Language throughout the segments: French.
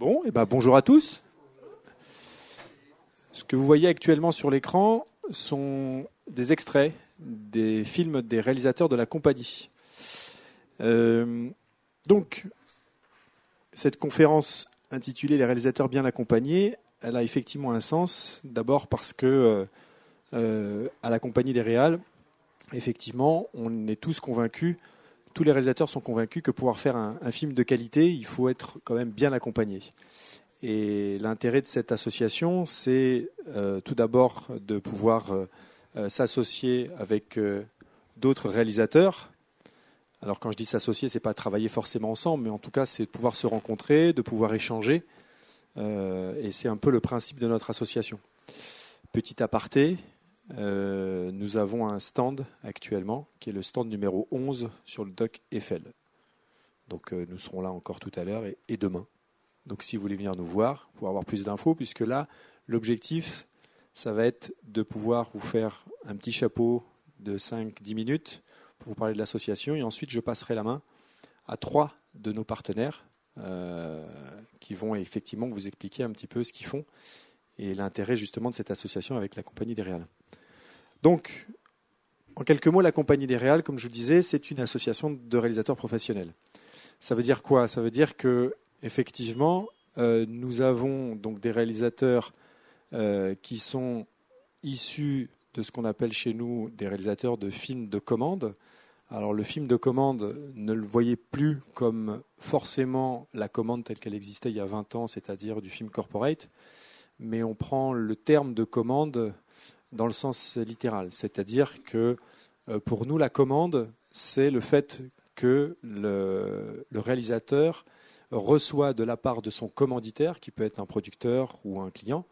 Bon, et eh ben bonjour à tous. Ce que vous voyez actuellement sur l'écran sont des extraits des films des réalisateurs de la compagnie. Euh, donc, cette conférence intitulée Les réalisateurs bien accompagnés, elle a effectivement un sens. D'abord parce que euh, euh, à la compagnie des réals, effectivement, on est tous convaincus tous les réalisateurs sont convaincus que pour faire un, film de qualité, il faut être quand même bien accompagné. Et l'intérêt de cette association, c'est euh, tout d'abord de pouvoir euh, euh, s'associer avec d'autres réalisateurs. Alors quand je dis s'associer, c'est pas travailler forcément ensemble, mais en tout cas, c'est de pouvoir se rencontrer, de pouvoir échanger. et c'est un peu le principe de notre association. Petit aparté, euh, nous avons un stand actuellement, qui est le stand numéro 11 sur le dock Eiffel. Donc euh, nous serons là encore tout à l'heure et, demain. Donc si vous voulez venir nous voir pour avoir plus d'infos, puisque là, l'objectif, ça va être de pouvoir vous faire un petit chapeau de 5-10 minutes pour vous parler de l'association. Et ensuite, je passerai la main à trois de nos partenaires euh, qui vont effectivement vous expliquer un petit peu ce qu'ils font et l'intérêt justement de cette association avec la compagnie des Réals. Donc, en quelques mots, la Compagnie des Réals, comme je vous disais, c'est une association de réalisateurs professionnels. Ça veut dire quoi? Ça veut dire que, effectivement, euh, nous avons donc des réalisateurs euh, qui sont issus de ce qu'on appelle chez nous des réalisateurs de films de commande. Alors le film de commande, ne le voyez plus comme forcément la commande telle qu'elle existait il y a 20 ans, c'est-à-dire du film corporate, mais on prend le terme de commande dans le sens littéral. C'est-à-dire que euh, pour nous, la commande, c'est le fait que le, réalisateur reçoit de la part de son commanditaire, qui peut être un producteur ou un client,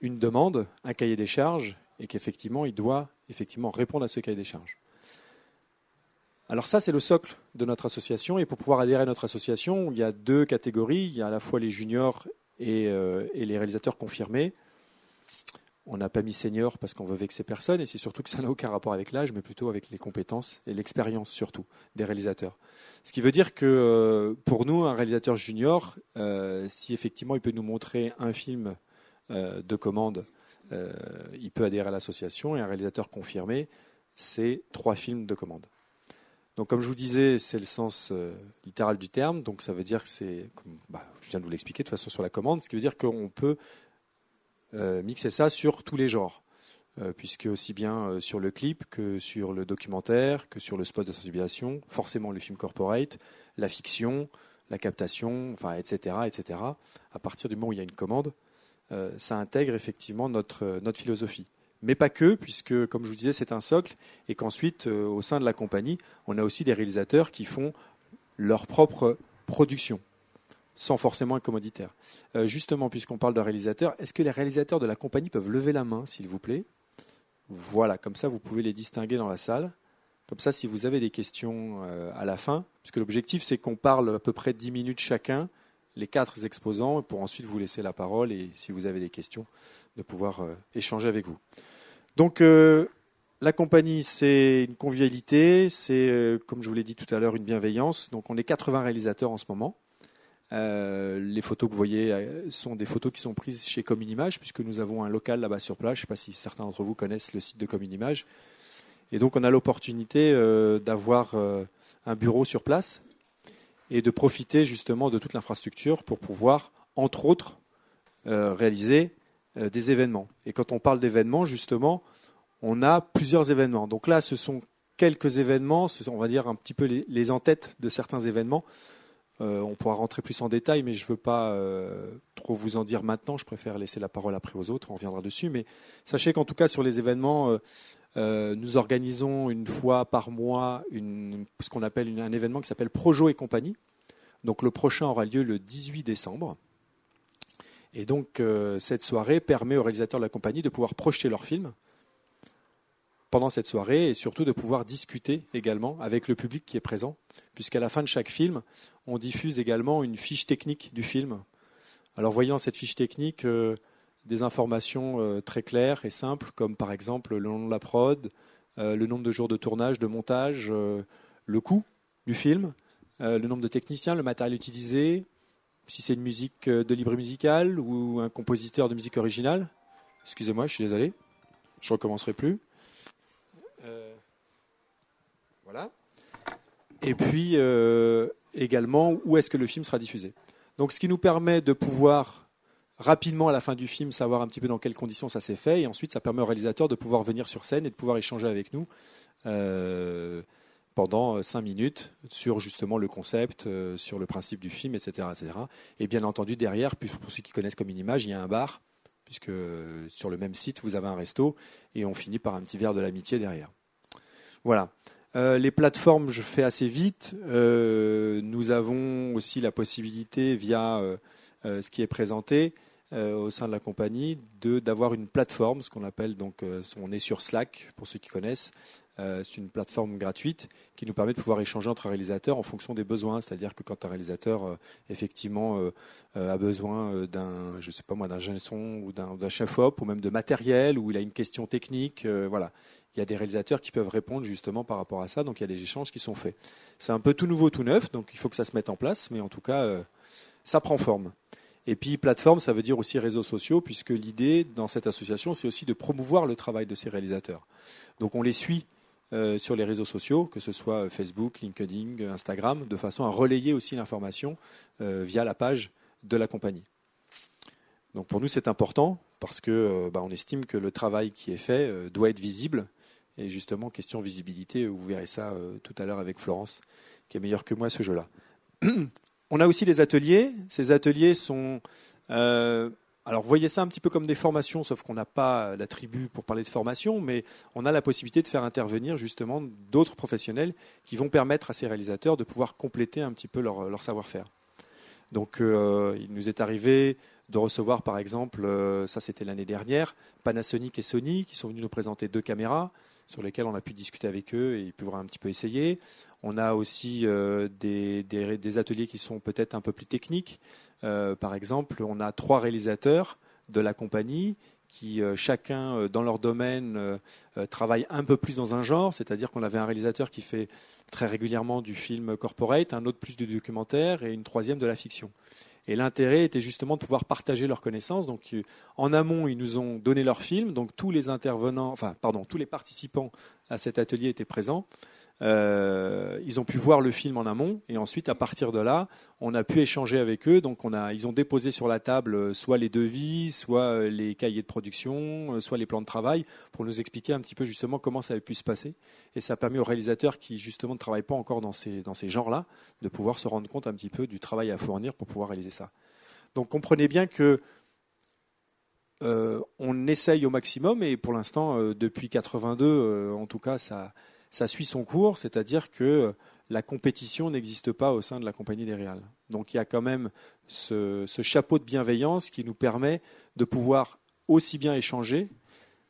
une demande, un cahier des charges, et qu'effectivement, il doit effectivement répondre à ce cahier des charges. Alors ça, c'est le socle de notre association. Et pour pouvoir adhérer à notre association, il y a deux catégories. Il y a à la fois les juniors et, euh, et les réalisateurs confirmés. On n'a pas mis senior parce qu'on veut vexer personne, et c'est surtout que ça n'a aucun rapport avec l'âge, mais plutôt avec les compétences et l'expérience surtout des réalisateurs. Ce qui veut dire que euh, pour nous, un réalisateur junior, euh, si effectivement il peut nous montrer un film euh, de commande, il peut adhérer à l'association, et un réalisateur confirmé, c'est trois films de commande. Donc, comme je vous disais, c'est le sens littéral du terme. Donc, ça veut dire que c'est, bah, je viens de vous l'expliquer de toute façon sur la commande, ce qui veut dire qu'on peut mixer ça sur tous les genres. Euh, puisque aussi bien euh, sur le clip que sur le documentaire, que sur le spot de sensibilisation, forcément le film corporate, la fiction, la captation, enfin, etc., etc. À partir du moment où il y a une commande, ça intègre effectivement notre, notre philosophie. Mais pas que, puisque, comme je vous disais, c'est un socle, et qu'ensuite, au sein de la compagnie, on a aussi des réalisateurs qui font leur propre production sans forcément un commoditaire. Euh, justement, puisqu'on parle de réalisateurs, est-ce que les réalisateurs de la compagnie peuvent lever la main, s'il vous plaît? Voilà, comme ça, vous pouvez les distinguer dans la salle. Comme ça, si vous avez des questions euh, à la fin, puisque l'objectif, c'est qu'on parle à peu près 10 minutes chacun, les quatre exposants, pour ensuite vous laisser la parole et, si vous avez des questions, de pouvoir euh, échanger avec vous. Donc, la compagnie, c'est une convivialité, c'est, comme je vous l'ai dit tout à l'heure, une bienveillance. Donc, on est 80 réalisateurs en ce moment. Euh, les photos que vous voyez euh, sont des photos qui sont prises chez Communimage, puisque nous avons un local là-bas sur place. Je ne sais pas si certains d'entre vous connaissent le site de Communimage. Et donc, on a l'opportunité euh, d'avoir un bureau sur place et de profiter justement de toute l'infrastructure pour pouvoir, entre autres, réaliser des événements. Et quand on parle d'événements, justement, on a plusieurs événements. Donc là, ce sont quelques événements, on va dire un petit peu les, les en-têtes de certains événements. Euh, on pourra rentrer plus en détail, mais je ne veux pas euh, trop vous en dire maintenant. Je préfère laisser la parole après aux autres. On reviendra dessus. Mais sachez qu'en tout cas, sur les événements, euh, nous organisons une fois par mois ce un événement qui s'appelle Projo et compagnie. Donc le prochain aura lieu le 18 décembre. Et donc cette soirée permet aux réalisateurs de la compagnie de pouvoir projeter leurs films pendant cette soirée et surtout de pouvoir discuter également avec le public qui est présent, puisqu'à la fin de chaque film, on diffuse également une fiche technique du film. Alors voyant cette fiche technique, euh, des informations euh, très claires et simples, comme par exemple le nom de la prod, euh, le nombre de jours de tournage, de montage, le coût du film, le nombre de techniciens, le matériel utilisé, si c'est une musique de libre musical ou un compositeur de musique originale. Excusez-moi, je suis désolé. Je recommencerai plus. Voilà. Et puis également où est-ce que le film sera diffusé. Donc ce qui nous permet de pouvoir rapidement à la fin du film savoir un petit peu dans quelles conditions ça s'est fait et ensuite ça permet au réalisateur de pouvoir venir sur scène et de pouvoir échanger avec nous euh, pendant cinq minutes sur justement le concept, euh, sur le principe du film, etc., etc. Et bien entendu derrière, pour ceux qui connaissent comme une image, il y a un bar puisque sur le même site vous avez un resto et on finit par un petit verre de l'amitié derrière. Voilà. Euh, les plateformes, je fais assez vite. Euh, nous avons aussi la possibilité, via euh, ce qui est présenté au sein de la compagnie, d'avoir une plateforme, ce qu'on appelle donc, on est sur Slack pour ceux qui connaissent, c'est une plateforme gratuite qui nous permet de pouvoir échanger entre réalisateurs en fonction des besoins. C'est-à-dire que quand un réalisateur euh, effectivement euh, a besoin d'un, je sais pas moi, d'un son ou d'un chef op ou même de matériel ou il a une question technique, voilà. Il y a des réalisateurs qui peuvent répondre justement par rapport à ça. Donc il y a des échanges qui sont faits. C'est un peu tout nouveau, tout neuf. Donc il faut que ça se mette en place, mais en tout cas, ça prend forme. Et puis plateforme, ça veut dire aussi réseaux sociaux, puisque l'idée dans cette association, c'est aussi de promouvoir le travail de ces réalisateurs. Donc on les suit euh, sur les réseaux sociaux, que ce soit Facebook, LinkedIn, Instagram, de façon à relayer aussi l'information euh, via la page de la compagnie. Donc pour nous, c'est important parce que euh, bah, on estime que le travail qui est fait doit être visible. Et justement, question visibilité, vous verrez ça tout à l'heure avec Florence, qui est meilleure que moi ce jeu-là. on a aussi des ateliers. Ces ateliers sont alors, voyez ça un petit peu comme des formations, sauf qu'on n'a pas la tribu pour parler de formation, mais on a la possibilité de faire intervenir justement d'autres professionnels qui vont permettre à ces réalisateurs de pouvoir compléter un petit peu leur, savoir-faire. Donc, euh, il nous est arrivé de recevoir, par exemple, euh, ça c'était l'année dernière, Panasonic et Sony qui sont venus nous présenter deux caméras sur lesquelles on a pu discuter avec eux et ils pouvoir un petit peu essayer. On a aussi euh, des, ateliers qui sont peut-être un peu plus techniques. Euh, par exemple, on a trois réalisateurs de la compagnie qui euh, chacun dans leur domaine travaillent un peu plus dans un genre, c'est-à-dire qu'on avait un réalisateur qui fait très régulièrement du film corporate, un autre plus du documentaire et une troisième de la fiction. Et l'intérêt était justement de pouvoir partager leurs connaissances. Donc, en amont, ils nous ont donné leur film. Donc, tous les intervenants, enfin, pardon, tous les participants à cet atelier étaient présents. Euh, ils ont pu voir le film en amont et ensuite à partir de là, on a pu échanger avec eux. Donc ils ont déposé sur la table euh, soit les devis, soit euh, les cahiers de production, soit les plans de travail pour nous expliquer un petit peu justement comment ça avait pu se passer. Et ça a permis aux réalisateurs qui justement ne travaillent pas encore dans ces, dans ces genres-là de pouvoir se rendre compte un petit peu du travail à fournir pour pouvoir réaliser ça. Donc comprenez bien que on essaye au maximum et pour l'instant, depuis 82, en tout cas, ça ça suit son cours, c'est-à-dire que la compétition n'existe pas au sein de la compagnie des Réals. Donc il y a quand même ce, chapeau de bienveillance qui nous permet de pouvoir aussi bien échanger,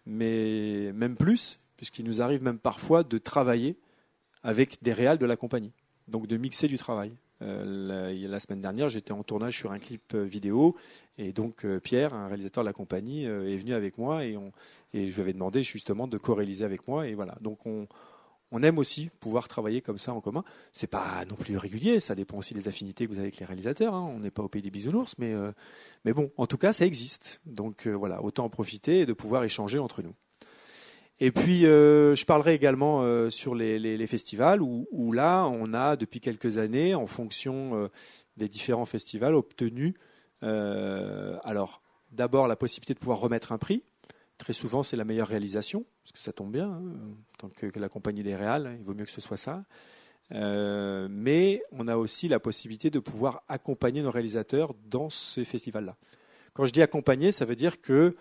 mais même plus, puisqu'il nous arrive même parfois de travailler avec des réals de la compagnie, donc de mixer du travail. Euh, la, semaine dernière, j'étais en tournage sur un clip euh, vidéo et donc euh, Pierre, un réalisateur de la compagnie, est venu avec moi et, et je lui avais demandé justement de co-réaliser avec moi et voilà. Donc on, on aime aussi pouvoir travailler comme ça en commun. C'est pas non plus régulier, ça dépend aussi des affinités que vous avez avec les réalisateurs. Hein. On n'est pas au pays des bisounours, mais, euh, mais bon, en tout cas, ça existe. Donc euh, voilà, autant en profiter et de pouvoir échanger entre nous. Et puis, euh, je parlerai également sur les, festivals, où, où, là, on a depuis quelques années, en fonction des différents festivals, obtenu, alors, d'abord la possibilité de pouvoir remettre un prix. Très souvent, c'est la meilleure réalisation, parce que ça tombe bien, hein, tant que, la compagnie des réals, il vaut mieux que ce soit ça. Euh, mais on a aussi la possibilité de pouvoir accompagner nos réalisateurs dans ces festivals-là. Quand je dis accompagner, ça veut dire que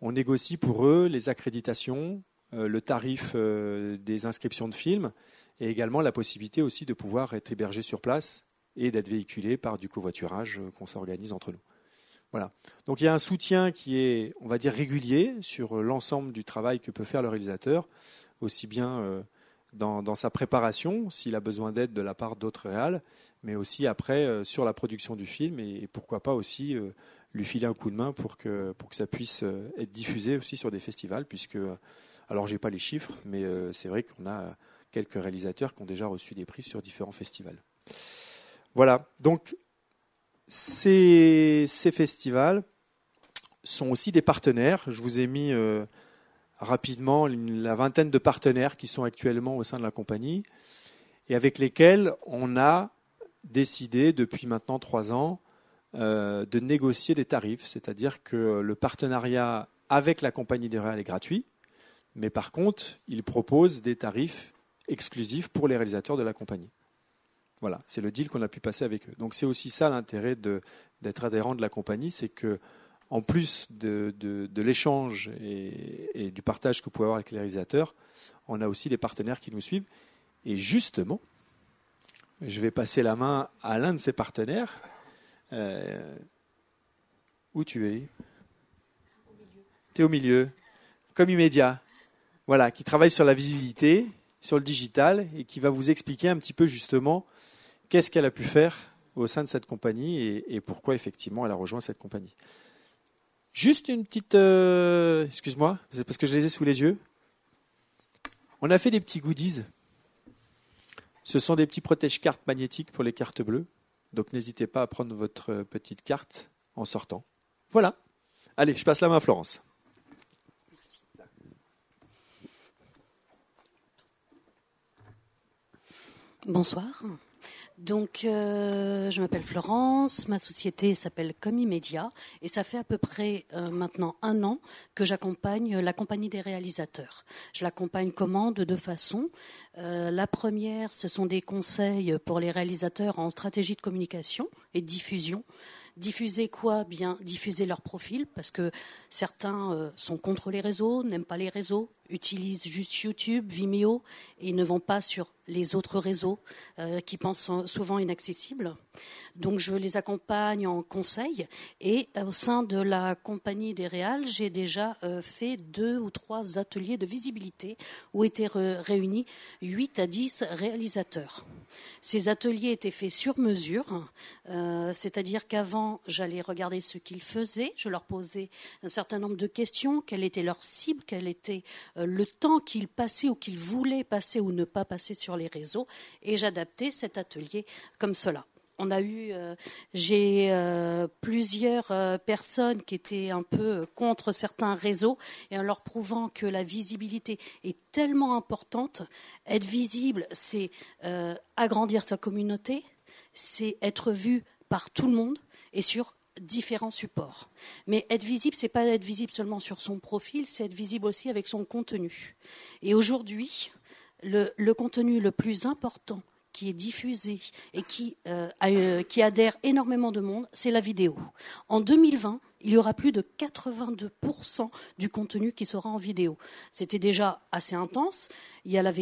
on négocie pour eux les accréditations, euh, le tarif euh, des inscriptions de films, et également la possibilité aussi de pouvoir être hébergé sur place et d'être véhiculé par du covoiturage qu'on s'organise entre nous. Voilà. Donc il y a un soutien qui est, on va dire, régulier sur l'ensemble du travail que peut faire le réalisateur, aussi bien euh, dans, sa préparation, s'il a besoin d'aide de la part d'autres réals, mais aussi après euh, sur la production du film et, pourquoi pas aussi euh, lui filer un coup de main pour que, pour que ça puisse être diffusé aussi sur des festivals, puisque, alors j'ai pas les chiffres, mais c'est vrai qu'on a quelques réalisateurs qui ont déjà reçu des prix sur différents festivals. Voilà, donc ces, festivals sont aussi des partenaires. Je vous ai mis euh, rapidement la vingtaine de partenaires qui sont actuellement au sein de la compagnie et avec lesquels on a décidé depuis maintenant trois ans euh, de négocier des tarifs. C'est-à-dire que le partenariat avec la compagnie des réals est gratuit, mais par contre, il propose des tarifs exclusifs pour les réalisateurs de la compagnie. Voilà, c'est le deal qu'on a pu passer avec eux. Donc c'est aussi ça l'intérêt d'être adhérent de la compagnie, c'est que en plus de, l'échange et, du partage que vous pouvez avoir avec les réalisateurs, on a aussi des partenaires qui nous suivent. Et justement, je vais passer la main à l'un de ces partenaires. Euh, où tu es? Tu es au milieu, comme immédiat. Voilà, qui travaille sur la visibilité, sur le digital et qui va vous expliquer un petit peu justement qu'est-ce qu'elle a pu faire au sein de cette compagnie et, pourquoi effectivement elle a rejoint cette compagnie. Juste une petite... Euh, excuse-moi, c'est parce que je les ai sous les yeux. On a fait des petits goodies. Ce sont des petits protège-cartes magnétiques pour les cartes bleues. Donc n'hésitez pas à prendre votre petite carte en sortant. Voilà. Allez, je passe la main à Florence. Bonsoir. Donc, euh, je m'appelle Florence, ma société s'appelle Comimédia et ça fait à peu près euh, maintenant un an que j'accompagne la compagnie des réalisateurs. Je l'accompagne comment? De deux façons. Euh, la première, ce sont des conseils pour les réalisateurs en stratégie de communication et de diffusion. Diffuser quoi? Bien diffuser leur profil, parce que certains sont contre les réseaux, n'aiment pas les réseaux, utilisent juste YouTube, Vimeo et ne vont pas sur les autres réseaux euh, qui pensent souvent inaccessibles. Donc je les accompagne en conseil et euh, au sein de la compagnie des Réals, j'ai déjà euh, fait deux ou trois ateliers de visibilité où étaient réunis 8 à 10 réalisateurs. Ces ateliers étaient faits sur mesure, c'est-à-dire qu'avant j'allais regarder ce qu'ils faisaient, je leur posais un certain nombre de questions, quelle était leur cible, quel était le temps qu'ils passaient ou qu'ils voulaient passer ou ne pas passer sur les réseaux, et j'adaptais cet atelier comme cela on a eu, euh, j'ai euh, plusieurs euh, personnes qui étaient un peu contre certains réseaux et en leur prouvant que la visibilité est tellement importante. Être visible, c'est agrandir sa communauté, c'est être vu par tout le monde et sur différents supports. Mais être visible, c'est pas être visible seulement sur son profil, c'est être visible aussi avec son contenu. Et aujourd'hui, le, contenu le plus important qui est diffusé et qui, euh, euh, qui adhère énormément de monde, c'est la vidéo. En 2020, il y aura plus de 82% du contenu qui sera en vidéo. C'était déjà assez intense. Il y a la,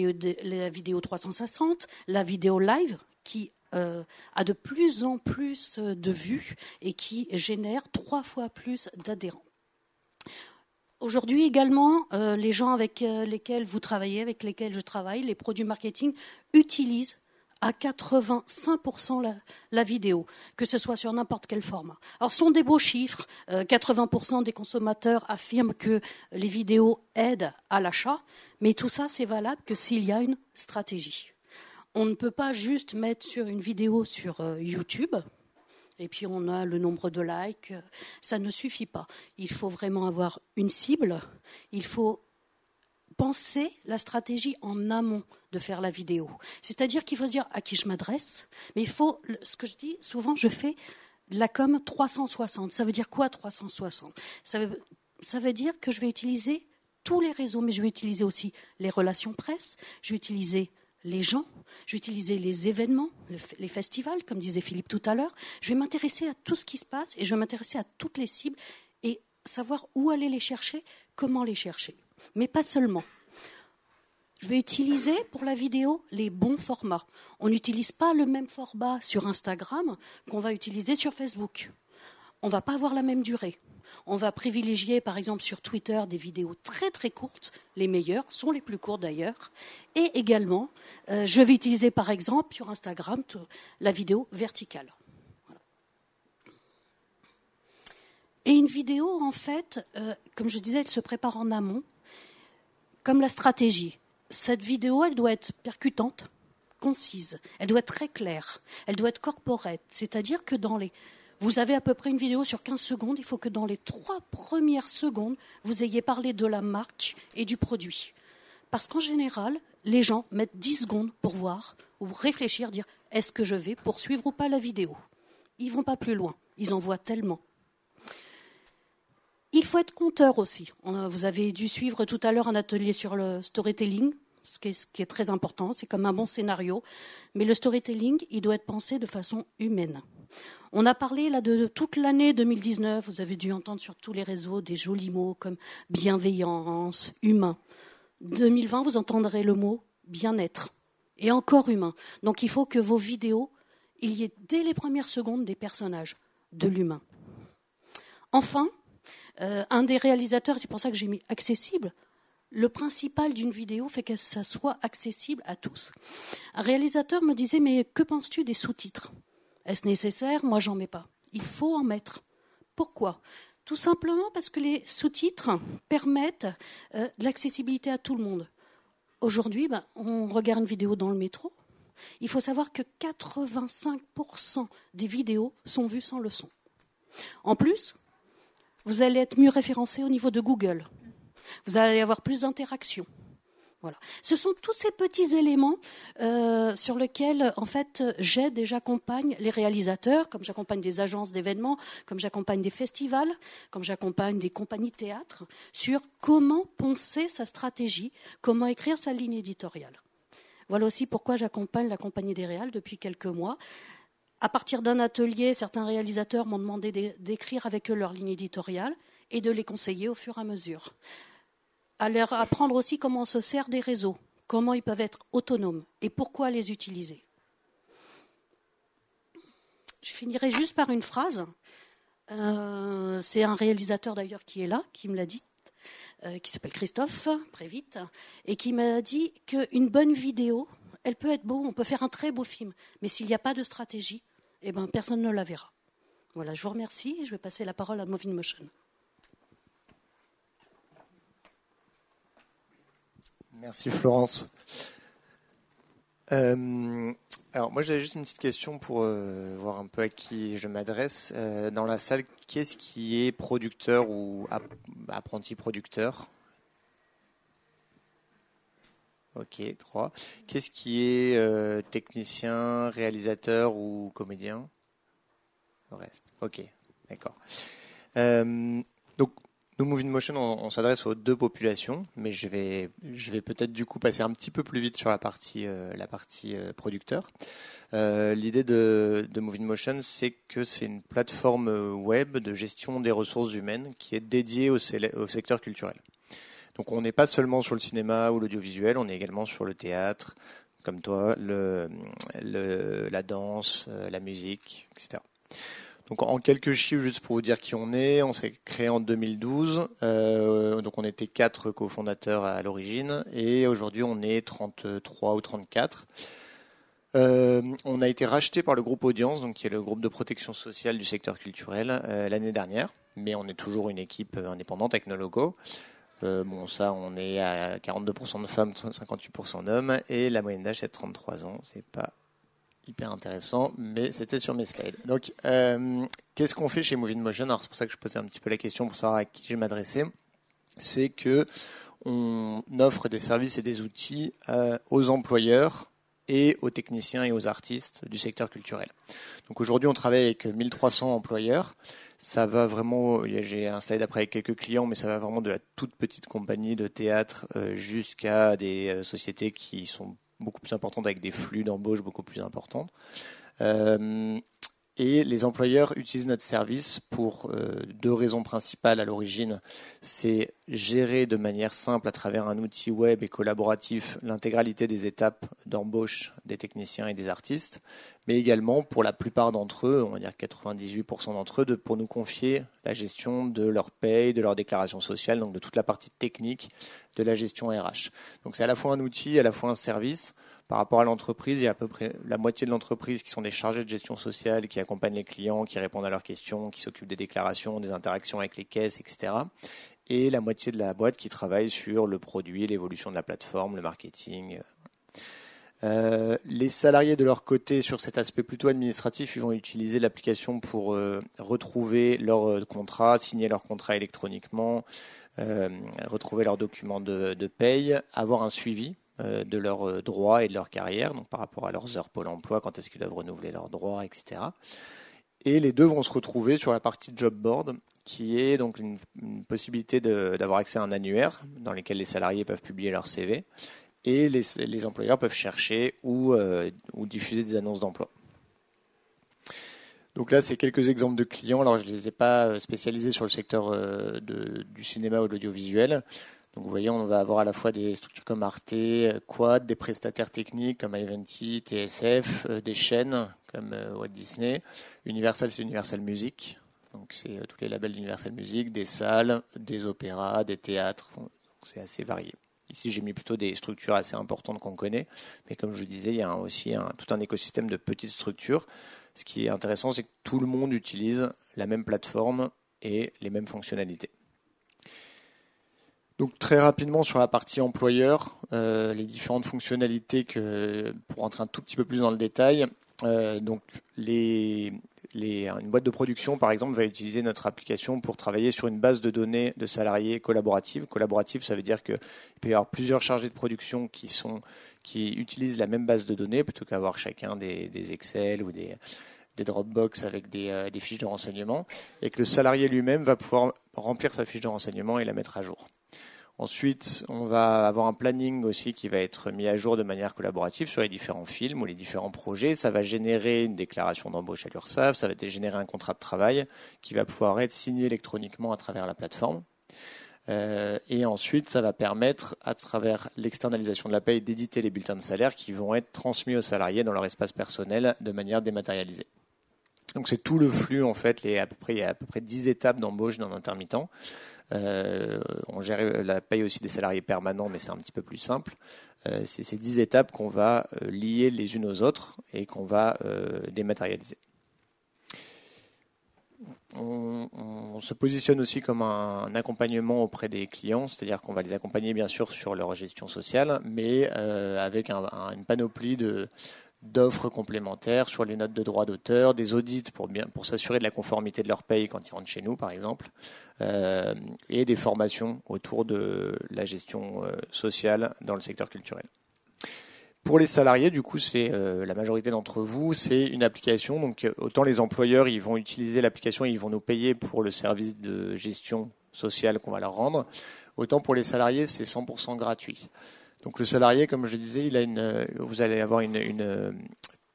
la vidéo 360, la vidéo live qui euh, a de plus en plus de vues et qui génère trois fois plus d'adhérents. Aujourd'hui également, les gens avec lesquels vous travaillez, avec lesquels je travaille, les produits marketing, utilisent à 85% la, la, vidéo, que ce soit sur n'importe quel format. Alors, ce sont des beaux chiffres. 80% des consommateurs affirment que les vidéos aident à l'achat, mais tout ça, c'est valable que s'il y a une stratégie. On ne peut pas juste mettre sur une vidéo sur euh, YouTube et puis on a le nombre de likes. Ça ne suffit pas. Il faut vraiment avoir une cible. Il faut penser la stratégie en amont de faire la vidéo. C'est-à-dire qu'il faut se dire à qui je m'adresse, mais il faut, ce que je dis souvent, je fais la com 360. Ça veut dire quoi 360 ça veut, ça veut dire que je vais utiliser tous les réseaux, mais je vais utiliser aussi les relations presse, je vais utiliser les gens, je vais utiliser les événements, les festivals, comme disait Philippe tout à l'heure. Je vais m'intéresser à tout ce qui se passe et je vais m'intéresser à toutes les cibles et savoir où aller les chercher, comment les chercher. Mais pas seulement. Je vais utiliser pour la vidéo les bons formats. On n'utilise pas le même format sur Instagram qu'on va utiliser sur Facebook. On ne va pas avoir la même durée. On va privilégier, par exemple, sur Twitter des vidéos très très courtes. Les meilleures sont les plus courtes d'ailleurs. Et également, euh, je vais utiliser, par exemple, sur Instagram, la vidéo verticale. Et une vidéo, en fait, euh, comme je disais, elle se prépare en amont, comme la stratégie. Cette vidéo, elle doit être percutante, concise, elle doit être très claire, elle doit être corporate, c'est-à-dire que dans les Vous avez à peu près une vidéo sur 15 secondes. Il faut que dans les trois premières secondes, vous ayez parlé de la marque et du produit. Parce qu'en général, les gens mettent 10 secondes pour voir ou réfléchir, dire est-ce que je vais poursuivre ou pas la vidéo? Ils vont pas plus loin. Ils en voient tellement. Il faut être conteur aussi. Vous avez dû suivre tout à l'heure un atelier sur le storytelling, ce qui est, très important. C'est comme un bon scénario. Mais le storytelling, il doit être pensé de façon humaine. On a parlé là de toute l'année 2019. Vous avez dû entendre sur tous les réseaux des jolis mots comme bienveillance, humain. 2020, vous entendrez le mot bien-être et encore humain. Donc il faut que vos vidéos, il y ait dès les premières secondes des personnages, de l'humain. Enfin, euh, un des réalisateurs, c'est pour ça que j'ai mis accessible, le principal d'une vidéo fait que ça soit accessible à tous. Un réalisateur me disait Mais que penses-tu des sous-titres? Est-ce nécessaire? Moi, j'en mets pas. Il faut en mettre. Pourquoi? Tout simplement parce que les sous-titres permettent euh, de l'accessibilité à tout le monde. Aujourd'hui, ben, on regarde une vidéo dans le métro. Il faut savoir que 85% des vidéos sont vues sans le son. En plus, vous allez être mieux référencé au niveau de Google. Vous allez avoir plus d'interactions. Voilà. Ce sont tous ces petits éléments euh, sur lesquels, en fait, j'aide et j'accompagne les réalisateurs, comme j'accompagne des agences d'événements, comme j'accompagne des festivals, comme j'accompagne des compagnies de théâtre, sur comment penser sa stratégie, comment écrire sa ligne éditoriale. Voilà aussi pourquoi j'accompagne la compagnie des réals depuis quelques mois. À partir d'un atelier, certains réalisateurs m'ont demandé d'écrire avec eux leur ligne éditoriale et de les conseiller au fur et à mesure à leur apprendre aussi comment se sert des réseaux, comment ils peuvent être autonomes et pourquoi les utiliser. Je finirai juste par une phrase. Euh, c'est un réalisateur d'ailleurs qui est là, qui me l'a dit, euh, qui s'appelle Christophe Prévite, et qui m'a dit qu'une bonne vidéo, elle peut être beau, on peut faire un très beau film, mais s'il n'y a pas de stratégie, eh ben, personne ne la verra. Voilà, je vous remercie et je vais passer la parole à Moving Motion. Merci Florence. Euh, alors moi j'avais juste une petite question pour euh, voir un peu à qui je m'adresse. Euh, dans la salle, qu'est-ce qui est producteur ou apprenti producteur? Ok, trois. Qu'est-ce qui est technicien, réalisateur ou comédien? Le reste. Ok, d'accord. donc nous, Moving Motion, on, s'adresse aux deux populations, mais je vais, je vais peut-être du coup passer un petit peu plus vite sur la partie, euh, la partie euh, producteur. Euh, l'idée de, de Moving Motion, c'est que c'est une plateforme web de gestion des ressources humaines qui est dédiée au secteur culturel. Donc on n'est pas seulement sur le cinéma ou l'audiovisuel, on est également sur le théâtre, comme toi, la danse, la musique, etc. Donc en quelques chiffres, juste pour vous dire qui on est, on s'est créé en 2012. Euh, donc on était quatre cofondateurs à l'origine et aujourd'hui on est 33 ou 34. Euh, on a été racheté par le groupe Audience, qui est le groupe de protection sociale du secteur culturel euh, l'année dernière, mais on est toujours une équipe indépendante avec nos logos. bon, ça, on est à 42% de femmes, 58% d'hommes, et la moyenne d'âge c'est 33 ans. C'est pas hyper intéressant, mais c'était sur mes slides. Donc, euh, qu'est-ce qu'on fait chez Moving Motion? Alors, c'est pour ça que je posais un petit peu la question pour savoir à qui je m'adressais. C'est que on offre des services et des outils euh, aux employeurs et aux techniciens et aux artistes du secteur culturel. Donc aujourd'hui, on travaille avec 1300 employeurs. Ça va vraiment, j'ai un slide après avec quelques clients, mais ça va vraiment de la toute petite compagnie de théâtre euh, jusqu'à des sociétés qui sont beaucoup plus importante avec des flux d'embauche beaucoup plus importants. Euh, et les employeurs utilisent notre service pour euh, deux raisons principales à l'origine. C'est gérer de manière simple à travers un outil web et collaboratif l'intégralité des étapes d'embauche des techniciens et des artistes, mais également pour la plupart d'entre eux, on va dire 98% d'entre eux, de, pour nous confier la gestion de leur paye, de leur déclaration sociale, donc de toute la partie technique de la gestion RH. Donc c'est à la fois un outil, à la fois un service par rapport à l'entreprise, il y a à peu près la moitié de l'entreprise qui sont des chargés de gestion sociale, qui accompagnent les clients, qui répondent à leurs questions, qui s'occupent des déclarations, des interactions avec les caisses, etc. Et la moitié de la boîte qui travaille sur le produit, l'évolution de la plateforme, le marketing. Euh, les salariés de leur côté, sur cet aspect plutôt administratif, ils vont utiliser l'application pour euh, retrouver leur euh, contrat, signer leur contrat électroniquement, retrouver leurs documents de, paye, avoir un suivi de leurs droits et de leur carrière, par rapport à leurs heures Pôle emploi, quand est-ce qu'ils doivent renouveler leurs droits, etc. Et les deux vont se retrouver sur la partie job board, qui est donc une, possibilité d'avoir accès à un annuaire dans lequel les salariés peuvent publier leur CV et les, employeurs peuvent chercher euh, ou, diffuser des annonces d'emploi. Donc là, c'est quelques exemples de clients. Alors, je ne les ai pas euh, spécialisés sur le secteur euh, du cinéma ou de l'audiovisuel. Donc, vous voyez, on va avoir à la fois des structures comme Arte, Quad, des prestataires techniques comme Ivanti, TSF, des chaînes comme Walt Disney. Universal, c'est Universal Music. Donc, c'est tous les labels d'Universal Music, des salles, des opéras, des théâtres. c'est assez varié. Ici, j'ai mis plutôt des structures assez importantes qu'on connaît. Mais comme je vous disais, il y a aussi tout un écosystème de petites structures. Ce qui est intéressant, c'est que tout le monde utilise la même plateforme et les mêmes fonctionnalités. Donc très rapidement sur la partie employeur, euh, les différentes fonctionnalités pour entrer un tout petit peu plus dans le détail, euh, donc une boîte de production, par exemple, va utiliser notre application pour travailler sur une base de données de salariés collaborative. Collaborative, ça veut dire qu'il peut y avoir plusieurs chargés de production qui, utilisent la même base de données plutôt qu'avoir chacun des, Excel ou des, des Dropbox avec des, euh, des fiches de renseignement, et que le salarié lui-même va pouvoir remplir sa fiche de renseignement et la mettre à jour. Ensuite, on va avoir un planning aussi qui va être mis à jour de manière collaborative sur les différents films ou les différents projets. Ça va générer une déclaration d'embauche à l'URSSAF, ça va générer un contrat de travail qui va pouvoir être signé électroniquement à travers la plateforme. Euh, et ensuite, ça va permettre, à travers l'externalisation de la paye, d'éditer les bulletins de salaire qui vont être transmis aux salariés dans leur espace personnel de manière dématérialisée. Donc c'est tout le flux en fait, les, à peu près, il y a à peu près 10 étapes d'embauche d'un intermittent. Euh, on gère la paye aussi des salariés permanents, mais c'est un petit peu plus simple. Euh, c'est ces dix étapes qu'on va euh, lier les unes aux autres et qu'on va dématérialiser. On, se positionne aussi comme un, accompagnement auprès des clients, c'est-à-dire qu'on va les accompagner bien sûr sur leur gestion sociale, mais avec une panoplie de, d'offres complémentaires sur les notes de droit d'auteur, des audits pour, pour s'assurer de la conformité de leur paye quand ils rentrent chez nous, par exemple, euh, et des formations autour de la gestion euh, sociale dans le secteur culturel. Pour les salariés, du coup, c'est euh, la majorité d'entre vous, c'est une application. Donc, autant les employeurs, ils vont utiliser l'application et ils vont nous payer pour le service de gestion sociale qu'on va leur rendre. Autant pour les salariés, c'est 100% gratuit. Donc le salarié, comme je disais, il a une, vous allez avoir une, une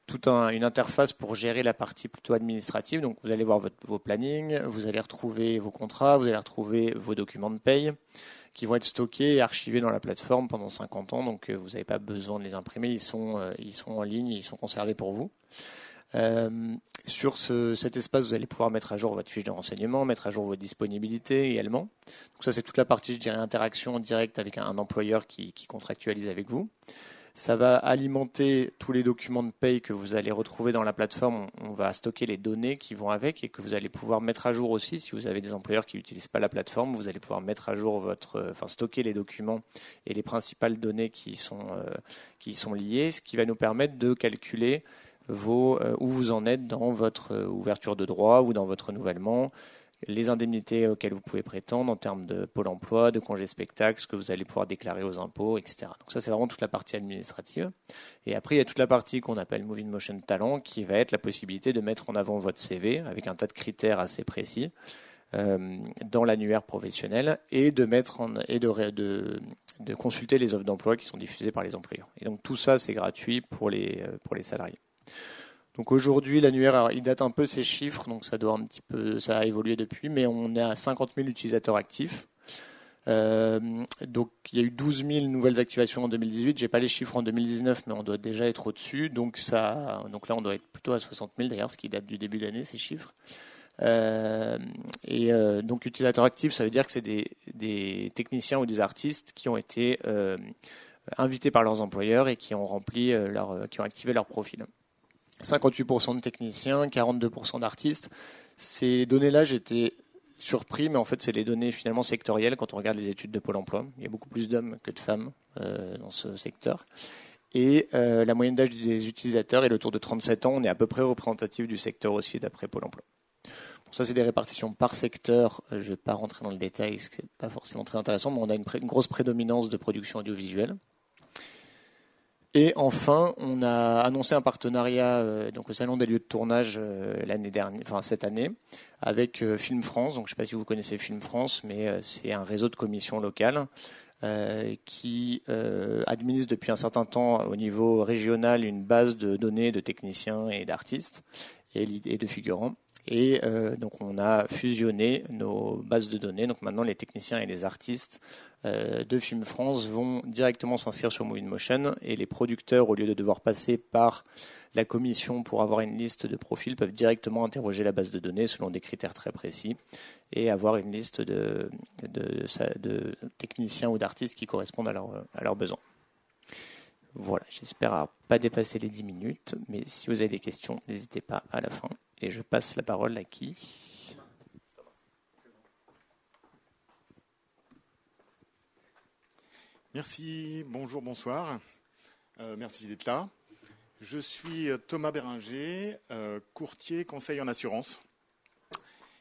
toute une interface pour gérer la partie plutôt administrative. Donc vous allez voir vos plannings, vous allez retrouver vos contrats, vous allez retrouver vos documents de paye qui vont être stockés et archivés dans la plateforme pendant 50 ans. Donc euh, vous n'avez pas besoin de les imprimer, ils sont, euh, ils sont en ligne, ils sont conservés pour vous. Euh, sur cet espace, vous allez pouvoir mettre à jour votre fiche de renseignement, mettre à jour vos disponibilités également. Donc ça, c'est toute la partie, je dirais, interaction directe avec un, employeur qui, contractualise avec vous. Ça va alimenter tous les documents de paye que vous allez retrouver dans la plateforme. On, va stocker les données qui vont avec et que vous allez pouvoir mettre à jour aussi. Si vous avez des employeurs qui n'utilisent pas la plateforme, vous allez pouvoir mettre à jour votre, enfin stocker les documents et les principales données qui sont euh, qui sont liées, ce qui va nous permettre de calculer euh, où vous en êtes dans votre euh, ouverture de droit ou dans votre renouvellement, les indemnités auxquelles vous pouvez prétendre en termes de pôle emploi, de congés spectacle, ce que vous allez pouvoir déclarer aux impôts, etc. Donc ça, c'est vraiment toute la partie administrative. Et après, il y a toute la partie qu'on appelle Moving Motion Talent, qui va être la possibilité de mettre en avant votre CV avec un tas de critères assez précis euh, dans l'annuaire professionnel et de consulter les offres d'emploi qui sont diffusées par les employeurs. Et donc tout ça, c'est gratuit pour les salariés. Donc aujourd'hui, l'annuaire, il date un peu ces chiffres, donc ça doit un petit peu, ça a évolué depuis, mais on est à 50 000 utilisateurs actifs. Euh, donc il y a eu 12 000 nouvelles activations en 2018. J'ai pas les chiffres en 2019, mais on doit déjà être au-dessus. Donc ça, donc là, on doit être plutôt à 60 000 d'ailleurs, ce qui date du début d'année ces chiffres. Euh, et euh, donc utilisateurs actifs, ça veut dire que c'est des, des, techniciens ou des artistes qui ont été invités par leurs employeurs et qui ont rempli leur, qui ont activé leur profil. 58% de techniciens, 42% d'artistes. Ces données-là, j'étais surpris, mais en fait, c'est les données finalement sectorielles quand on regarde les études de Pôle emploi. Il y a beaucoup plus d'hommes que de femmes euh, dans ce secteur. Et la moyenne d'âge des utilisateurs est autour de 37 ans. On est à peu près représentatif du secteur aussi d'après Pôle emploi. ça, c'est des répartitions par secteur. Je ne vais pas rentrer dans le détail, ce n'est pas forcément très intéressant, mais on a une grosse prédominance de production audiovisuelle. Et enfin, on a annoncé un partenariat euh, donc au salon des lieux de tournage euh, cette année, avec euh, Film France. Je ne sais pas si vous connaissez Film France, mais c'est un réseau de commissions locales qui administre depuis un certain temps au niveau régional une base de données de techniciens et d'artistes et de figurants. Et euh, donc on a fusionné nos bases de données. Donc maintenant les techniciens et les artistes euh, de Film France vont directement s'inscrire sur Moving Motion et les producteurs, au lieu de devoir passer par la commission pour avoir une liste de profils, peuvent directement interroger la base de données selon des critères très précis et avoir une liste de, techniciens ou d'artistes qui correspondent à leurs besoins. Voilà, j'espère pas dépasser les 10 minutes, mais si vous avez des questions, n'hésitez pas à la fin. Et je passe la parole à qui? Merci, bonjour, bonsoir. Euh, merci d'être là. Je suis euh, Thomas Béringer, euh, courtier conseil en assurance,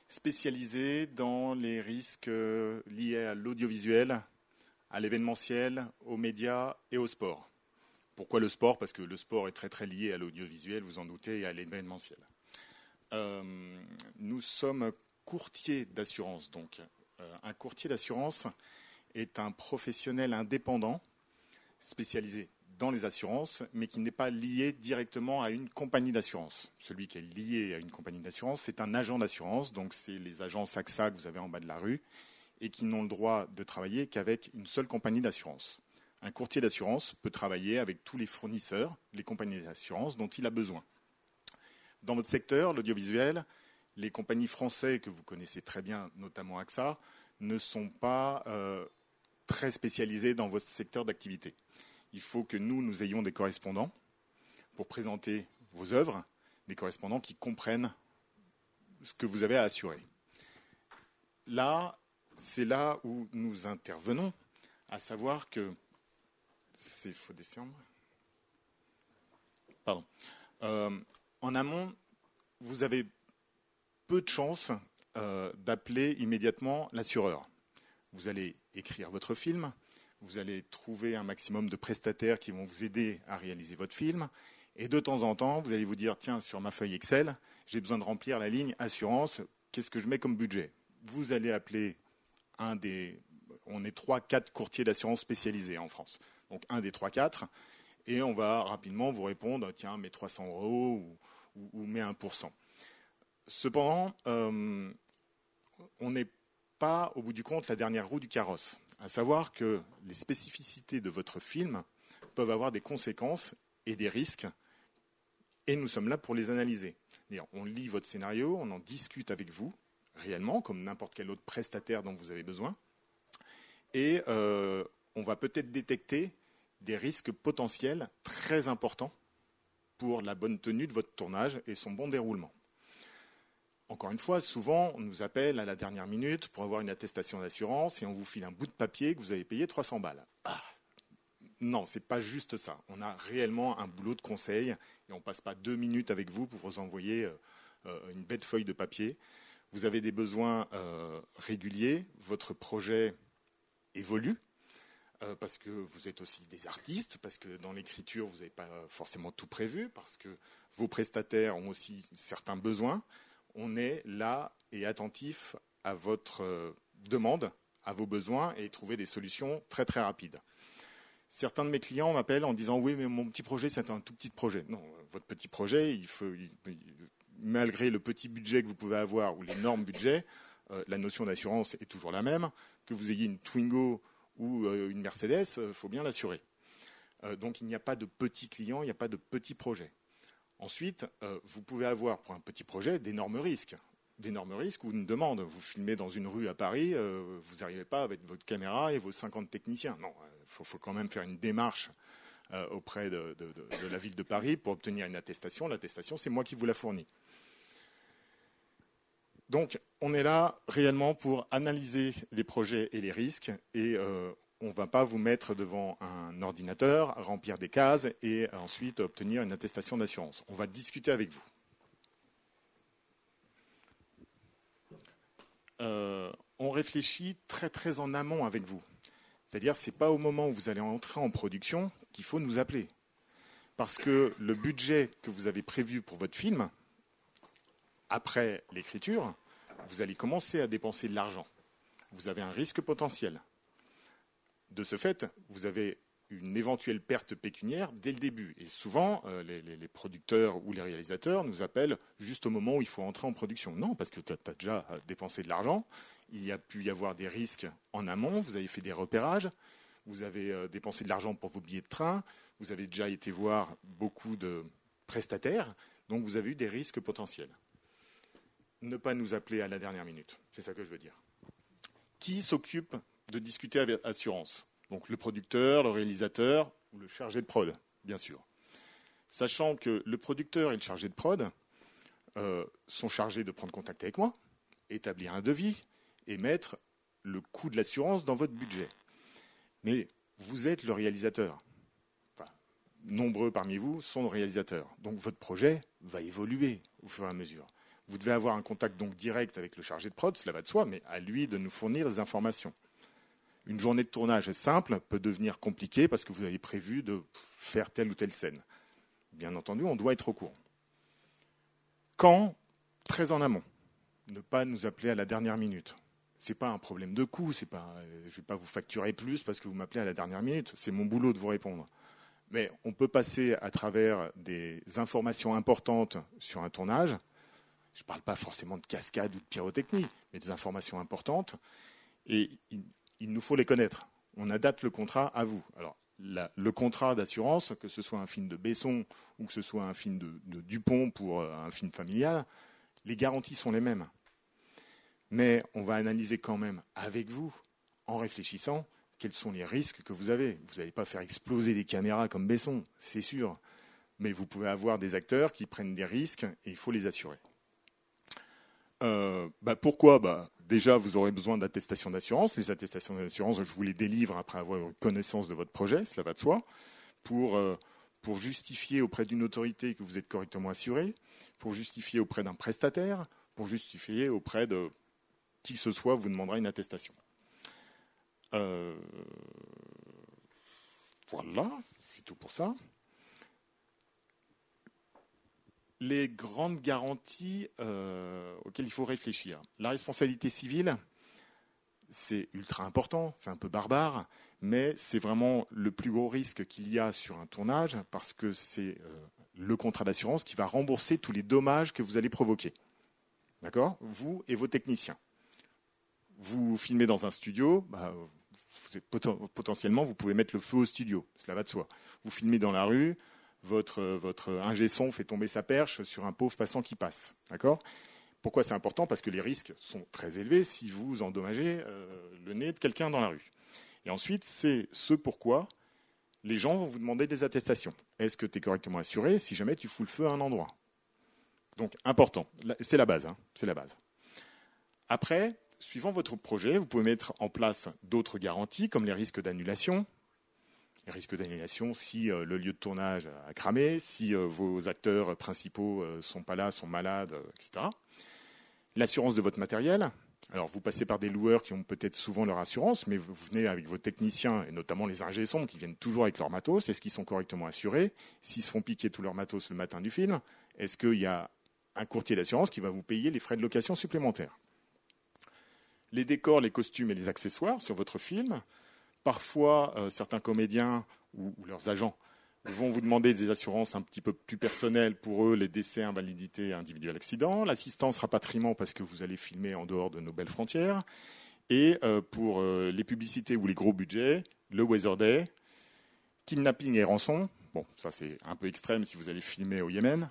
spécialisé dans les risques liés à l'audiovisuel, à l'événementiel, aux médias et au sport. Pourquoi le sport? Parce que le sport est très très lié à l'audiovisuel, vous en doutez, et à l'événementiel. Euh, nous sommes courtiers d'assurance. Donc, euh, un courtier d'assurance est un professionnel indépendant spécialisé dans les assurances, mais qui n'est pas lié directement à une compagnie d'assurance. Celui qui est lié à une compagnie d'assurance, c'est un agent d'assurance, donc c'est les agences AXA que vous avez en bas de la rue, et qui n'ont le droit de travailler qu'avec une seule compagnie d'assurance. Un courtier d'assurance peut travailler avec tous les fournisseurs, les compagnies d'assurance dont il a besoin. Dans votre secteur, l'audiovisuel, les compagnies françaises que vous connaissez très bien, notamment AXA, ne sont pas euh, très spécialisées dans votre secteur d'activité. Il faut que nous, nous ayons des correspondants pour présenter vos œuvres, des correspondants qui comprennent ce que vous avez à assurer. Là, c'est là où nous intervenons, à savoir que Pardon. Euh, en amont, vous avez peu de chances euh, d'appeler immédiatement l'assureur. Vous allez écrire votre film, vous allez trouver un maximum de prestataires qui vont vous aider à réaliser votre film, et de temps en temps, vous allez vous dire, tiens, sur ma feuille Excel, j'ai besoin de remplir la ligne assurance, qu'est-ce que je mets comme budget? Vous allez appeler un des... On est trois, quatre courtiers d'assurance spécialisés en France. Donc un des trois, quatre, et on va rapidement vous répondre, tiens, mets 300 euros ou, ou, met 1%. Cependant, euh, on n'est pas, au bout du compte, la dernière roue du carrosse. À savoir que les spécificités de votre film peuvent avoir des conséquences et des risques, et nous sommes là pour les analyser. On lit votre scénario, on en discute avec vous, réellement, comme n'importe quel autre prestataire dont vous avez besoin, et euh, on va peut-être détecter des risques potentiels très importants pour la bonne tenue de votre tournage et son bon déroulement. Encore une fois, souvent, on nous appelle à la dernière minute pour avoir une attestation d'assurance et on vous file un bout de papier que vous avez payé 300 balles. Ah, non, ce n'est pas juste ça. On a réellement un boulot de conseil et on ne passe pas deux minutes avec vous pour vous envoyer euh, euh, une bête feuille de papier. Vous avez des besoins euh, réguliers, votre projet évolue, euh, parce que vous êtes aussi des artistes, parce que dans l'écriture, vous n'avez pas forcément tout prévu, parce que vos prestataires ont aussi certains besoins. On est là et attentif à votre euh, demande, à vos besoins et trouver des solutions très très rapides. Certains de mes clients m'appellent en disant oui mais mon petit projet c'est un tout petit projet. Non, votre petit projet, malgré le petit budget que vous pouvez avoir ou l'énorme budget, euh, la notion d'assurance est toujours la même. Que vous ayez une Twingo ou euh, une Mercedes, il euh, faut bien l'assurer. Euh, donc il n'y a pas de petits clients, il n'y a pas de petits projets. Ensuite, vous pouvez avoir pour un petit projet d'énormes risques. D'énormes risques ou une demande. Vous filmez dans une rue à Paris, vous n'arrivez pas avec votre caméra et vos 50 techniciens. Non, il faut, quand même faire une démarche auprès de, la ville de Paris pour obtenir une attestation. L'attestation, c'est moi qui vous la fournis. Donc, on est là réellement pour analyser les projets et les risques, et euh, on ne va pas vous mettre devant un ordinateur, remplir des cases et ensuite obtenir une attestation d'assurance. On va discuter avec vous. Euh, on réfléchit très très en amont avec vous. C'est-à-dire, ce n'est pas au moment où vous allez entrer en production qu'il faut nous appeler. Parce que le budget que vous avez prévu pour votre film, après l'écriture, vous allez commencer à dépenser de l'argent. Vous avez un risque potentiel. De ce fait, vous avez une éventuelle perte pécuniaire dès le début. Et souvent, euh, les, producteurs ou les réalisateurs nous appellent juste au moment où il faut entrer en production. Non, parce que tu as, déjà dépensé de l'argent, il y a pu y avoir des risques en amont, vous avez fait des repérages, vous avez euh, dépensé de l'argent pour vos billets de train, vous avez déjà été voir beaucoup de prestataires, donc vous avez eu des risques potentiels. Ne pas nous appeler à la dernière minute, c'est ça que je veux dire. Qui s'occupe de discuter avec assurance? Donc le producteur, le réalisateur ou le chargé de prod, bien sûr. Sachant que le producteur et le chargé de prod euh, sont chargés de prendre contact avec moi, établir un devis et mettre le coût de l'assurance dans votre budget. Mais vous êtes le réalisateur nombreux parmi vous sont réalisateurs. Donc votre projet va évoluer au fur et à mesure. Vous devez avoir un contact donc direct avec le chargé de prod, cela va de soi, mais à lui de nous fournir des informations. Une journée de tournage simple peut devenir compliquée parce que vous avez prévu de faire telle ou telle scène. Bien entendu, on doit être au courant. Quand Très en amont. Ne pas nous appeler à la dernière minute. Ce n'est pas un problème de coût, pas, je ne vais pas vous facturer plus parce que vous m'appelez à la dernière minute. C'est mon boulot de vous répondre. Mais on peut passer à travers des informations importantes sur un tournage. Je ne parle pas forcément de cascade ou de pyrotechnie, mais des informations importantes. Et il, nous faut les connaître. On adapte le contrat à vous. Alors, le contrat d'assurance, que ce soit un film de Besson ou que ce soit un film de Dupont pour euh, un film familial, les garanties sont les mêmes. Mais on va analyser quand même avec vous, en réfléchissant, quels sont les risques que vous avez. Vous n'allez pas faire exploser des caméras comme Besson, c'est sûr. Mais vous pouvez avoir des acteurs qui prennent des risques et il faut les assurer. Euh, bah, pourquoi? Bah, Déjà, vous aurez besoin d'attestations d'assurance. Les attestations d'assurance, je vous les délivre après avoir eu connaissance de votre projet, cela va de soi, pour, euh, pour justifier auprès d'une autorité que vous êtes correctement assuré, pour justifier auprès d'un prestataire, pour justifier auprès de qui que ce soit vous demandera une attestation. Euh, voilà, c'est tout pour ça. Les grandes garanties euh, auxquelles il faut réfléchir. La responsabilité civile, c'est ultra important, c'est un peu barbare, mais c'est vraiment le plus gros risque qu'il y a sur un tournage parce que c'est euh, le contrat d'assurance qui va rembourser tous les dommages que vous allez provoquer. D'accord? Vous et vos techniciens. Vous filmez dans un studio, bah, potentiellement, vous pouvez mettre le feu au studio. Cela va de soi. Vous filmez dans la rue, votre, votre ingé son fait tomber sa perche sur un pauvre passant qui passe. Pourquoi c'est important? Parce que les risques sont très élevés si vous endommagez euh, le nez de quelqu'un dans la rue. Et ensuite, c'est ce pourquoi les gens vont vous demander des attestations. Est-ce que tu es correctement assuré si jamais tu fous le feu à un endroit? Donc, important. Hein. c'est la base. Après, suivant votre projet, vous pouvez mettre en place d'autres garanties, comme les risques d'annulation. Les risques d'annulation si euh, le lieu de tournage a cramé, si euh, vos acteurs principaux ne euh, sont pas là, sont malades, etc. L'assurance de votre matériel. Alors, vous passez par des loueurs qui ont peut-être souvent leur assurance, mais vous venez avec vos techniciens, et notamment les ingé qui viennent toujours avec leur matos. Est-ce qu'ils sont correctement assurés? S'ils se font piquer tout leur matos le matin du film, est-ce qu'il y a un courtier d'assurance qui va vous payer les frais de location supplémentaires? Les décors, les costumes et les accessoires sur votre film. Parfois, euh, certains comédiens ou, leurs agents vont vous demander des assurances un petit peu plus personnelles pour eux, les décès, invalidités, individuels, accidents, l'assistance rapatriement parce que vous allez filmer en dehors de nos belles frontières, et euh, pour euh, les publicités ou les gros budgets, le Weather Day, kidnapping et rançon, bon, ça c'est un peu extrême si vous allez filmer au Yémen,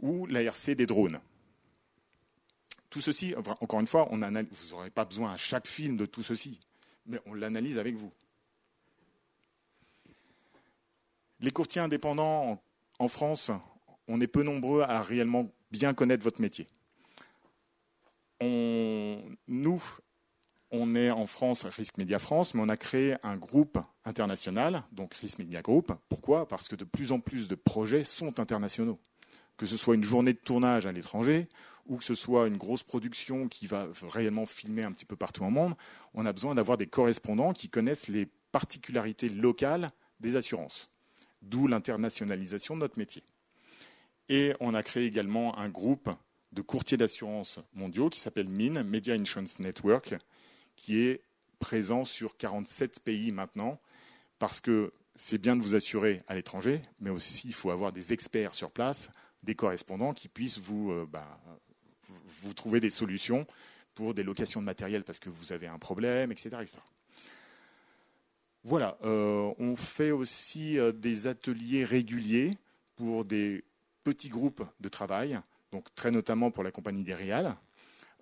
ou l'ARC des drones. Tout ceci, encore une fois, vous n'aurez pas besoin à chaque film de tout ceci, mais on l'analyse avec vous. Les courtiers indépendants en France, on est peu nombreux à réellement bien connaître votre métier. nous, on est en France, Risk Media France, mais on a créé un groupe international, donc Risk Media Group. Pourquoi? Parce que de plus en plus de projets sont internationaux. Que ce soit une journée de tournage à l'étranger ou que ce soit une grosse production qui va réellement filmer un petit peu partout au monde, on a besoin d'avoir des correspondants qui connaissent les particularités locales des assurances. D'où l'internationalisation de notre métier. Et on a créé également un groupe de courtiers d'assurance mondiaux qui s'appelle MIN, Media Insurance Network, qui est présent sur 47 pays maintenant, parce que c'est bien de vous assurer à l'étranger, mais aussi il faut avoir des experts sur place, des correspondants qui puissent vous, euh, bah, vous trouver des solutions pour des locations de matériel parce que vous avez un problème, etc. Voilà, euh, on fait aussi euh, des ateliers réguliers pour des petits groupes de travail, donc très notamment pour la compagnie des Réals,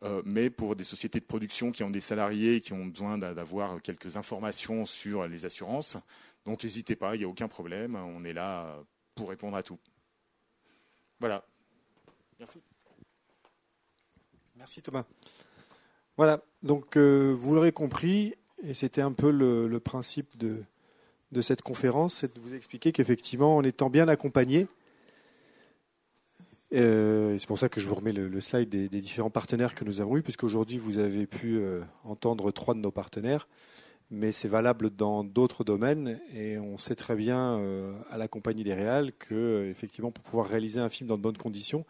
euh, mais pour des sociétés de production qui ont des salariés qui ont besoin d'avoir quelques informations sur les assurances. Donc n'hésitez pas, il n'y a aucun problème, on est là pour répondre à tout. Voilà. Merci. Merci Thomas. Voilà, donc euh, vous l'aurez compris, et c'était un peu le, principe de, cette conférence, c'est de vous expliquer qu'effectivement, en étant bien accompagné, euh, c'est pour ça que je vous remets le, slide des, différents partenaires que nous avons eus, puisqu'aujourd'hui vous avez pu euh, entendre trois de nos partenaires, mais c'est valable dans d'autres domaines, et on sait très bien à la compagnie des Réals que, effectivement, pour pouvoir réaliser un film dans de bonnes conditions,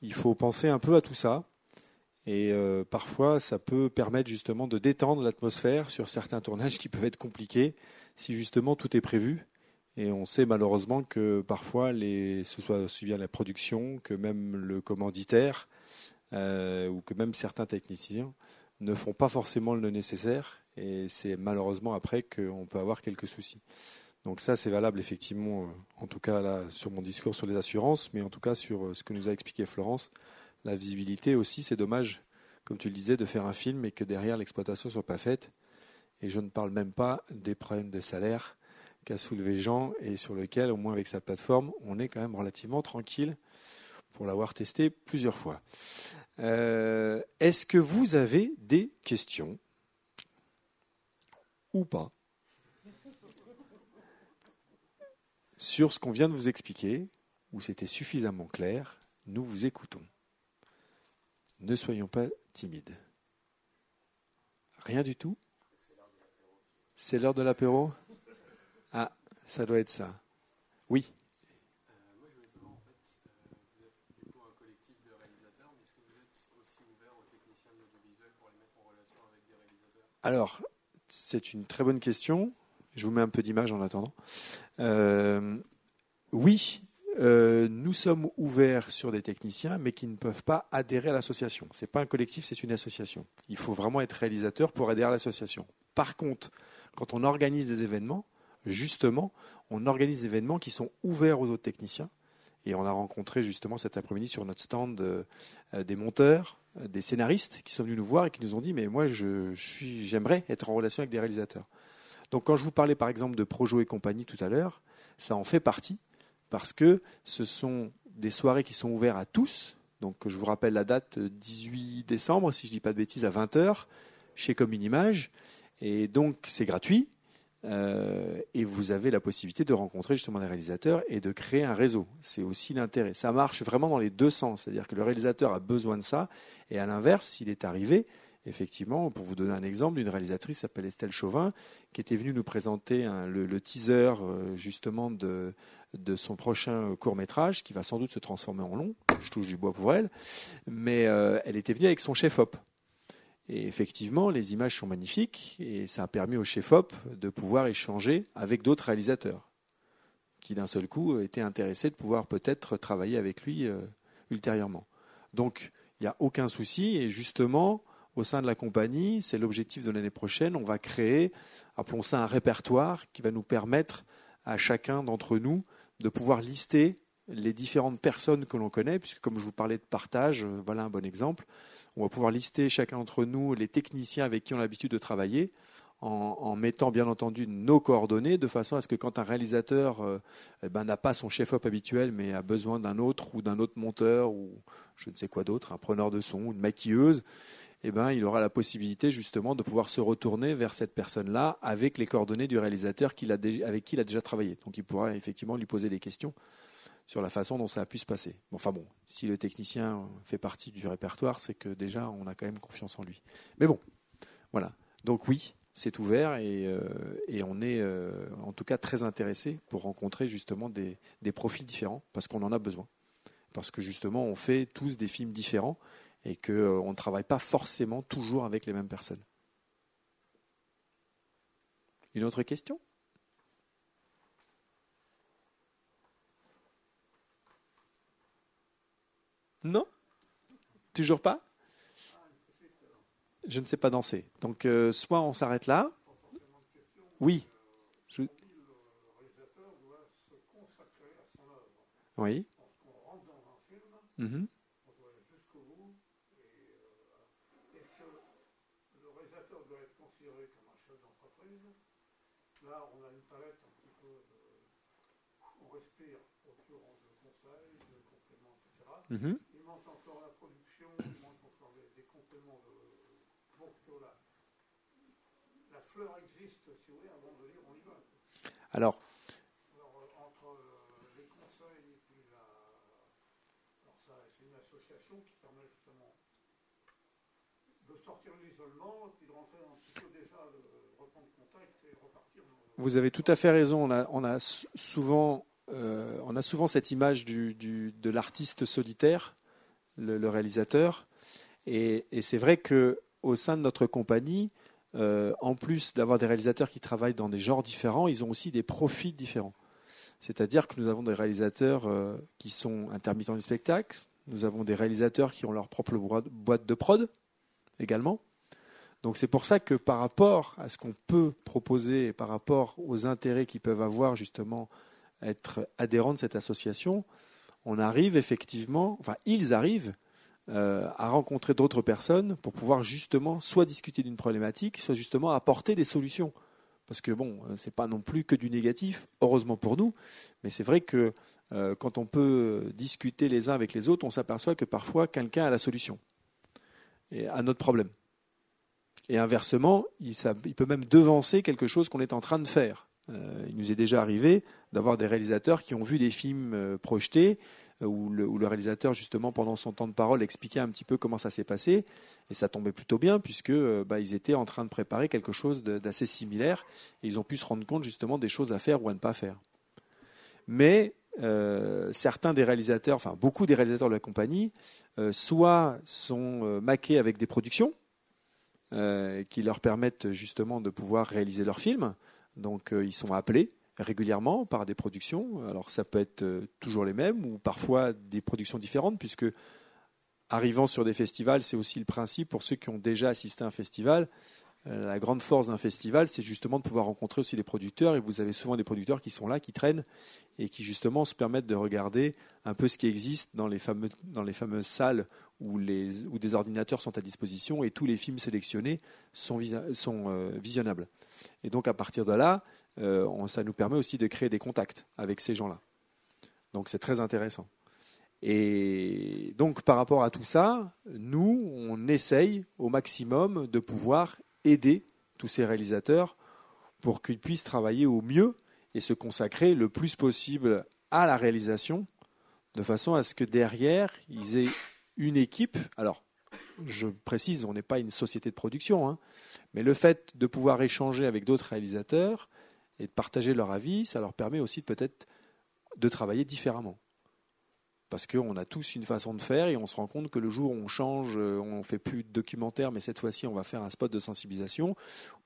il faut penser un peu à tout ça. Et parfois, ça peut permettre justement de détendre l'atmosphère sur certains tournages qui peuvent être compliqués si justement tout est prévu et on sait malheureusement que parfois, les, ce soit aussi bien la production que même le commanditaire euh, ou que même certains techniciens ne font pas forcément le nécessaire. Et c'est malheureusement après qu'on peut avoir quelques soucis. Donc ça, c'est valable effectivement, euh, en tout cas là, sur mon discours sur les assurances, mais en tout cas sur euh, ce que nous a expliqué Florence. La visibilité aussi, c'est dommage, comme tu le disais, de faire un film et que derrière l'exploitation ne soit pas faite. Et je ne parle même pas des problèmes de salaire qu'a soulevé Jean et sur lequel, au moins avec sa plateforme, on est quand même relativement tranquille pour l'avoir testé plusieurs fois. Euh, est-ce que vous avez des questions? Ou pas? Sur ce qu'on vient de vous expliquer, ou c'était suffisamment clair, nous vous écoutons. Ne soyons pas timides. Rien du tout? C'est l'heure de l'apéro? Ah, ça doit être ça. Oui. Alors, c'est une très bonne question. Je vous mets un peu d'image en attendant. Euh, oui, euh, nous sommes ouverts sur des techniciens, mais qui ne peuvent pas adhérer à l'association. Ce n'est pas un collectif, c'est une association. Il faut vraiment être réalisateur pour adhérer à l'association. Par contre, quand on organise des événements, justement, on organise des événements qui sont ouverts aux autres techniciens. Et on a rencontré justement cet après-midi sur notre stand euh, euh, des monteurs, des scénaristes qui sont venus nous voir et qui nous ont dit mais moi je, suis, j'aimerais être en relation avec des réalisateurs. Donc quand je vous parlais par exemple de Projo et compagnie tout à l'heure, ça en fait partie parce que ce sont des soirées qui sont ouvertes à tous. Donc je vous rappelle la date 18 décembre, si je ne dis pas de bêtises, à 20h chez Commune Image. Et donc c'est gratuit. Euh, et vous avez la possibilité de rencontrer justement des réalisateurs et de créer un réseau. C'est aussi l'intérêt. Ça marche vraiment dans les deux sens. C'est-à-dire que le réalisateur a besoin de ça. Et à l'inverse, s'il est arrivé, effectivement, pour vous donner un exemple, une réalisatrice s'appelle Estelle Chauvin, qui était venue nous présenter le, teaser euh, justement de, de son prochain court métrage, qui va sans doute se transformer en long. Je touche du bois pour elle. Mais euh, elle était venue avec son chef-op. Et effectivement, les images sont magnifiques et ça a permis au chef-op de pouvoir échanger avec d'autres réalisateurs qui d'un seul coup étaient intéressés de pouvoir peut-être travailler avec lui euh, ultérieurement. Donc, il n'y a aucun souci et justement, au sein de la compagnie, c'est l'objectif de l'année prochaine, on va créer, appelons ça un répertoire qui va nous permettre à chacun d'entre nous de pouvoir lister les différentes personnes que l'on connaît, puisque comme je vous parlais de partage, euh, voilà un bon exemple. On va pouvoir lister chacun d'entre nous les techniciens avec qui on a l'habitude de travailler, en, mettant bien entendu nos coordonnées, de façon à ce que quand un réalisateur euh, eh ben, n'a pas son chef-op habituel, mais a besoin d'un autre ou d'un autre monteur ou je ne sais quoi d'autre, un preneur de son, une maquilleuse, eh ben, il aura la possibilité justement de pouvoir se retourner vers cette personne-là avec les coordonnées du réalisateur avec qui il a déjà travaillé. Donc il pourra effectivement lui poser des questions sur la façon dont ça a pu se passer. Enfin bon, si le technicien fait partie du répertoire, c'est que déjà on a quand même confiance en lui. Mais bon, voilà. Donc oui, c'est ouvert et, euh, on est euh, en tout cas très intéressé pour rencontrer justement des, des profils différents parce qu'on en a besoin. Parce que justement on fait tous des films différents et qu'on euh, ne travaille pas forcément toujours avec les mêmes personnes. Une autre question? Non? Toujours pas? Je ne sais pas danser. Donc euh, soit on s'arrête là. Oui. Oui. Mhm. Il manque encore la production, il manque encore des, compléments de. Bon, voilà. La fleur existe, si vous voulez, avant de dire on y va. Alors. Alors euh, entre euh, les conseils et puis la. Alors, ça, c'est une association qui permet justement de sortir de l'isolement puis de rentrer un petit peu déjà, de reprendre contact et repartir. Vous avez tout à fait raison. On a, on a souvent euh, on a souvent cette image de l'artiste solitaire, le, réalisateur, et, c'est vrai que au sein de notre compagnie, euh, en plus d'avoir des réalisateurs qui travaillent dans des genres différents, ils ont aussi des profils différents. C'est-à-dire que nous avons des réalisateurs euh, qui sont intermittents du spectacle, nous avons des réalisateurs qui ont leur propre boîte de prod également. Donc c'est pour ça que par rapport à ce qu'on peut proposer, par rapport aux intérêts qu'ils peuvent avoir justement être adhérents de cette association, on arrive effectivement, enfin ils arrivent euh, à rencontrer d'autres personnes pour pouvoir justement soit discuter d'une problématique, soit justement apporter des solutions. Parce que bon, euh, c'est pas non plus que du négatif, heureusement pour nous, mais c'est vrai que euh, quand on peut discuter les uns avec les autres, on s'aperçoit que parfois quelqu'un a la solution et à notre problème. Et inversement, il, il peut même devancer quelque chose qu'on est en train de faire. Euh, il nous est déjà arrivé d'avoir des réalisateurs qui ont vu des films euh, projetés euh, où le, réalisateur, justement, pendant son temps de parole, expliquait un petit peu comment ça s'est passé. Et ça tombait plutôt bien, puisque bah, ils étaient en train de préparer quelque chose d'assez similaire. Et ils ont pu se rendre compte, justement, des choses à faire ou à ne pas faire. Mais certains des réalisateurs, enfin beaucoup des réalisateurs de la compagnie, soit sont maqués avec des productions qui leur permettent justement de pouvoir réaliser leurs films, donc euh, ils sont appelés régulièrement par des productions. Alors ça peut être euh, toujours les mêmes ou parfois des productions différentes, puisque arrivant sur des festivals, c'est aussi le principe pour ceux qui ont déjà assisté à un festival. Euh, la grande force d'un festival, c'est justement de pouvoir rencontrer aussi des producteurs, et vous avez souvent des producteurs qui sont là, qui traînent, et qui justement se permettent de regarder un peu ce qui existe dans les, fameux, dans les fameuses salles où, des ordinateurs sont à disposition, et tous les films sélectionnés sont visionnables. Et donc à partir de là, euh, ça nous permet aussi de créer des contacts avec ces gens-là. Donc c'est très intéressant. Et donc par rapport à tout ça, nous, on essaye au maximum de pouvoir aider tous ces réalisateurs pour qu'ils puissent travailler au mieux et se consacrer le plus possible à la réalisation, de façon à ce que derrière, ils aient une équipe. Alors, je précise, on n'est pas une société de production, hein, mais le fait de pouvoir échanger avec d'autres réalisateurs et de partager leur avis, ça leur permet aussi peut-être de travailler différemment. Parce qu'on a tous une façon de faire et on se rend compte que le jour où on change, euh, on ne fait plus de documentaire, mais cette fois-ci on va faire un spot de sensibilisation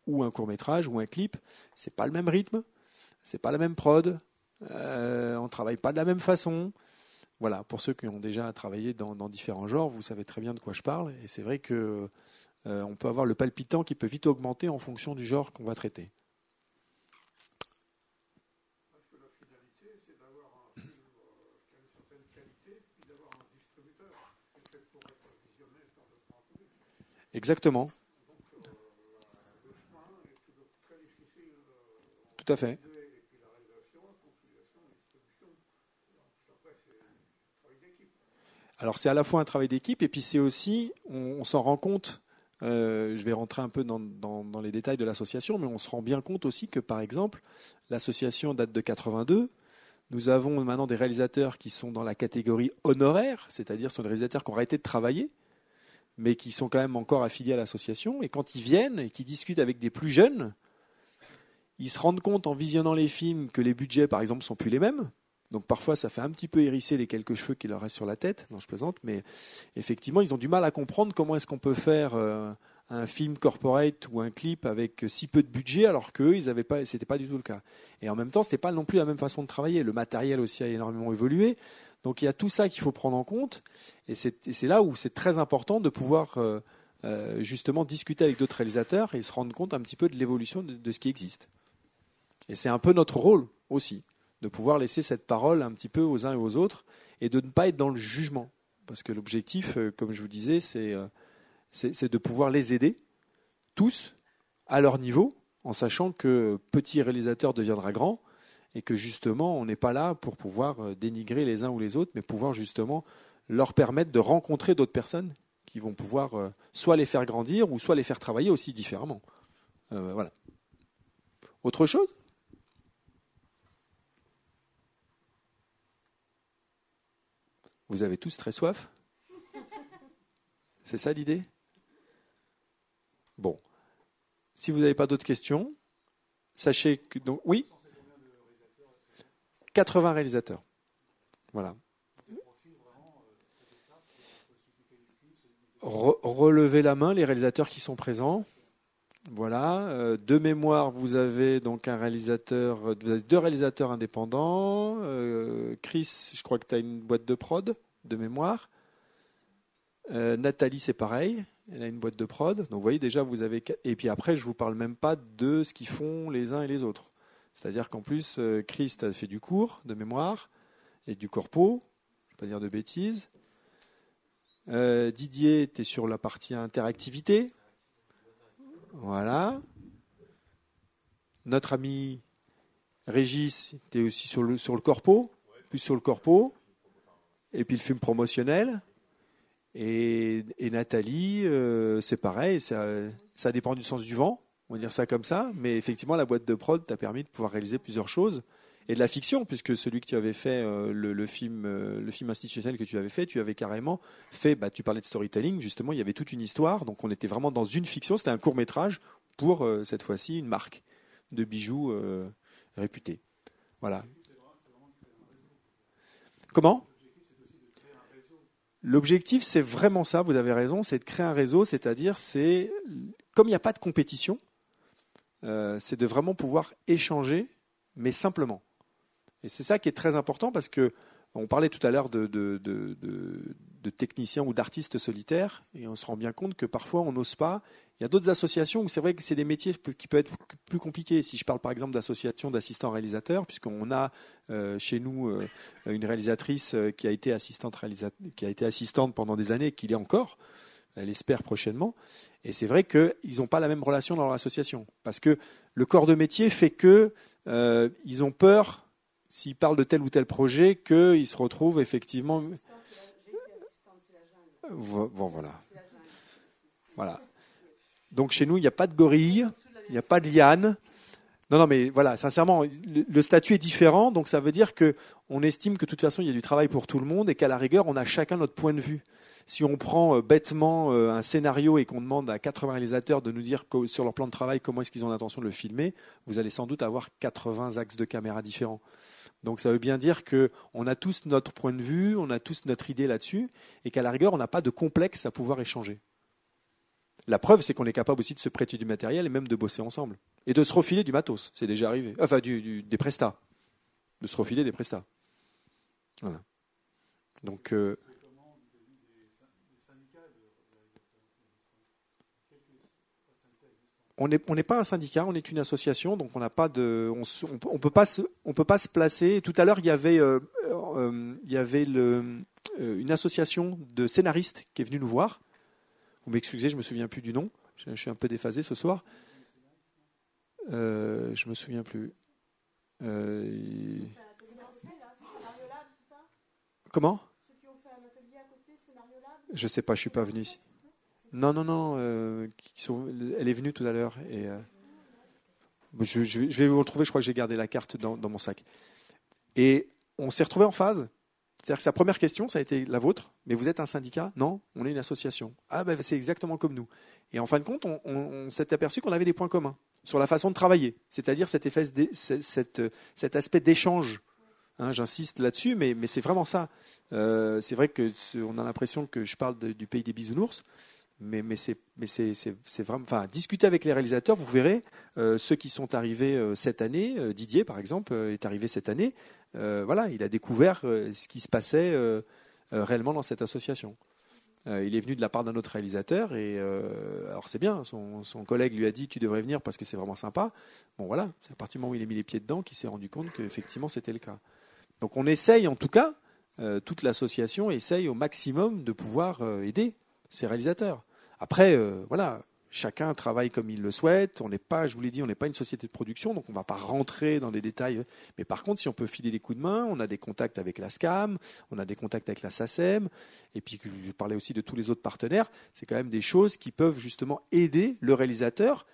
ou un court métrage ou un clip, c'est pas le même rythme, c'est pas la même prod, euh, on travaille pas de la même façon. Voilà, pour ceux qui ont déjà travaillé dans, dans différents genres, vous savez très bien de quoi je parle. Et c'est vrai que euh, on peut avoir le palpitant qui peut vite augmenter en fonction du genre qu'on va traiter. Parce que la finalité, Alors, c'est à la fois un travail d'équipe, et puis c'est aussi, on, s'en rend compte euh, je vais rentrer un peu dans les détails de l'association, mais on se rend bien compte aussi que, par exemple, l'association date de 82. Nous avons maintenant des réalisateurs qui sont dans la catégorie honoraire, c'est-à-dire sont des réalisateurs qui ont arrêté de travailler, mais qui sont quand même encore affiliés à l'association. Et quand ils viennent et qu'ils discutent avec des plus jeunes, ils se rendent compte en visionnant les films que les budgets, par exemple, sont plus les mêmes. Donc parfois, ça fait un petit peu hérisser les quelques cheveux qui leur restent sur la tête. Non, je plaisante, mais effectivement, ils ont du mal à comprendre comment est-ce qu'on peut faire euh, un film corporate ou un clip avec si peu de budget, alors qu'eux, ils avaient pas, c'était pas du tout le cas. Et en même temps, c'était pas non plus la même façon de travailler. Le matériel aussi a énormément évolué. Donc il y a tout ça qu'il faut prendre en compte. Et c'est là où c'est très important de pouvoir euh, euh, justement discuter avec d'autres réalisateurs et se rendre compte un petit peu de l'évolution de ce qui existe. Et c'est un peu notre rôle aussi, de pouvoir laisser cette parole un petit peu aux uns et aux autres et de ne pas être dans le jugement. Parce que l'objectif, euh, comme je vous disais, c'est euh, c'est de pouvoir les aider, tous, à leur niveau, en sachant que petit réalisateur deviendra grand et que justement, on n'est pas là pour pouvoir euh, dénigrer les uns ou les autres, mais pouvoir justement leur permettre de rencontrer d'autres personnes qui vont pouvoir soit les faire grandir ou soit les faire travailler aussi différemment. Voilà. Autre chose? Vous avez tous très soif? C'est ça l'idée? Bon. Si vous n'avez pas d'autres questions, sachez que. Donc, oui? 80 réalisateurs. Voilà. Re- relevez la main, les réalisateurs qui sont présents. Voilà. Euh, de mémoire, vous avez donc un réalisateur, vous avez deux réalisateurs indépendants. Euh, Chris, je crois que tu as une boîte de prod, de mémoire. Euh, Nathalie, c'est pareil. Elle a une boîte de prod. Donc, vous voyez, déjà, vous avez. Et puis après, je vous parle même pas de ce qu'ils font les uns et les autres. C'est-à-dire qu'en plus, euh, Chris a fait du cours de mémoire et du corpo, je ne pas dire de bêtises. Euh, Didier était sur la partie interactivité. Voilà. Notre ami Régis était aussi sur le, sur le corpo, plus sur le corpo. Et puis le film promotionnel. Et, et Nathalie, euh, c'est pareil, ça, ça dépend du sens du vent, on va dire ça comme ça. Mais effectivement, la boîte de prod t'a permis de pouvoir réaliser plusieurs choses. Et de la fiction, puisque celui que tu avais fait, euh, le, film, euh, le film institutionnel que tu avais fait, tu avais carrément fait, bah, tu parlais de storytelling, justement, il y avait toute une histoire. Donc on était vraiment dans une fiction, c'était un court métrage pour, euh, cette fois-ci, une marque de bijoux réputée. Voilà. Comment? L'objectif, c'est vraiment ça, vous avez raison, c'est de créer un réseau, c'est-à-dire, c'est comme il n'y a pas de compétition, c'est de vraiment pouvoir échanger, mais simplement. Et c'est ça qui est très important parce que on parlait tout à l'heure de, techniciens ou d'artistes solitaires, et on se rend bien compte que parfois on n'ose pas. Il y a d'autres associations où c'est vrai que c'est des métiers qui peuvent être plus compliqués. Si je parle par exemple d'associations d'assistants réalisateurs, puisqu'on a euh, chez nous euh, une réalisatrice euh, qui a été assistante réalisa- qui a été assistante pendant des années, et qui l'est encore, elle espère prochainement. Et c'est vrai qu'ils n'ont pas la même relation dans leur association, parce que le corps de métier fait que euh, ils ont peur, s'ils parlent de tel ou tel projet, qu'ils se retrouvent effectivement. Bon, voilà. Voilà. Donc chez nous, il n'y a pas de gorille, il n'y a pas de liane. Non, non, mais voilà, sincèrement, le, statut est différent, donc ça veut dire que on estime que de toute façon, il y a du travail pour tout le monde et qu'à la rigueur, on a chacun notre point de vue. Si on prend euh, bêtement euh, un scénario et qu'on demande à 80 réalisateurs de nous dire sur leur plan de travail comment est-ce qu'ils ont l'intention de le filmer, vous allez sans doute avoir 80 axes de caméra différents. Donc ça veut bien dire que on a tous notre point de vue, on a tous notre idée là-dessus, et qu'à la rigueur, on n'a pas de complexe à pouvoir échanger. La preuve, c'est qu'on est capable aussi de se prêter du matériel et même de bosser ensemble. Et de se refiler du matos, c'est déjà arrivé. Enfin, du, du- des prestats. De se refiler des prestats. Voilà. Donc, euh, on n'est on pas un syndicat, on est une association, donc on n'a pas de, on, peut- on peut pas se, on peut pas se placer. Tout à l'heure, il y avait, euh, euh, il y avait le, euh, une association de scénaristes qui est venue nous voir. Vous m'excusez, je me souviens plus du nom. Je, je suis un peu déphasé ce soir. Euh, je me souviens plus. Comment? Je sais pas, je suis pas venu ici. Non, non, non. euh, elle est venue tout à l'heure. Et, euh, je, vais- vous retrouver. Je crois que j'ai gardé la carte dans, mon sac. Et on s'est retrouvé en phase. C'est-à-dire que sa première question, ça a été la vôtre. Mais vous êtes un syndicat? Non, on est une association. Ah, ben c'est exactement comme nous. Et en fin de compte, on, s'est aperçu qu'on avait des points communs sur la façon de travailler. C'est-à-dire cet, effet, cet, aspect d'échange. Hein, J'insiste là-dessus, mais, c'est vraiment ça. Euh, c'est vrai que on a l'impression que je parle du pays des bisounours, mais, mais c'est vraiment. Enfin, discutez avec les réalisateurs, vous verrez. euh, ceux qui sont arrivés euh, cette année, euh, Didier par exemple est arrivé cette année. voilà, il a découvert ce qui se passait réellement dans cette association. Il est venu de la part d'un autre réalisateur et alors c'est bien. Son, son collègue lui a dit tu devrais venir parce que c'est vraiment sympa. Bon voilà, c'est à partir du moment où il a mis les pieds dedans qu'il s'est rendu compte qu'effectivement c'était le cas. Donc on essaye en tout cas, toute l'association essaye au maximum de pouvoir aider ces réalisateurs. Après, euh, voilà, chacun travaille comme il le souhaite. On n'est pas, je vous l'ai dit, on n'est pas une société de production, donc on ne va pas rentrer dans des détails. Mais par contre, si on peut filer des coups de main, on a des contacts avec la SCAM, on a des contacts avec la SACEM, et puis je parlais aussi de tous les autres partenaires. C'est quand même des choses qui peuvent justement aider le réalisateur,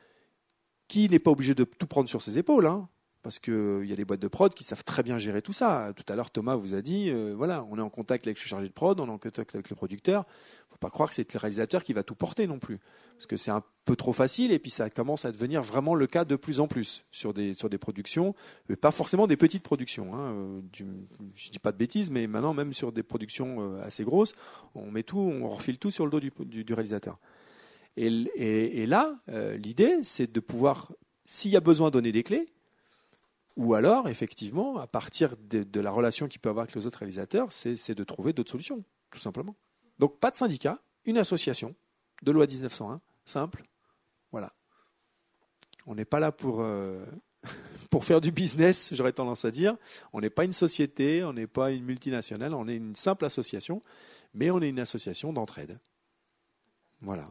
qui n'est pas obligé de tout prendre sur ses épaules. hein. parce qu'il y a des boîtes de prod qui savent très bien gérer tout ça. Tout à l'heure, Thomas vous a dit, euh, voilà, on est en contact avec le chargé de prod, on est en contact avec le producteur. Pas croire que c'est le réalisateur qui va tout porter non plus. Parce que c'est un peu trop facile et puis ça commence à devenir vraiment le cas de plus en plus sur des, sur des productions, mais pas forcément des petites productions. Hein, euh, du, je dis pas de bêtises, mais maintenant même sur des productions euh, assez grosses, on met tout, on refile tout sur le dos du, du- réalisateur. Et, et- là, euh, l'idée, c'est de pouvoir, s'il y a besoin, donner des clés, ou alors, effectivement, à partir de, de la relation qu'il peut avoir avec les autres réalisateurs, c'est de trouver d'autres solutions, tout simplement. Donc, pas de syndicat, une association de loi 1901, simple. Voilà. On n'est pas là pour, euh, pour faire du business, j'aurais tendance à dire. On n'est pas une société, on n'est pas une multinationale, on est une simple association, mais on est une association d'entraide. Voilà.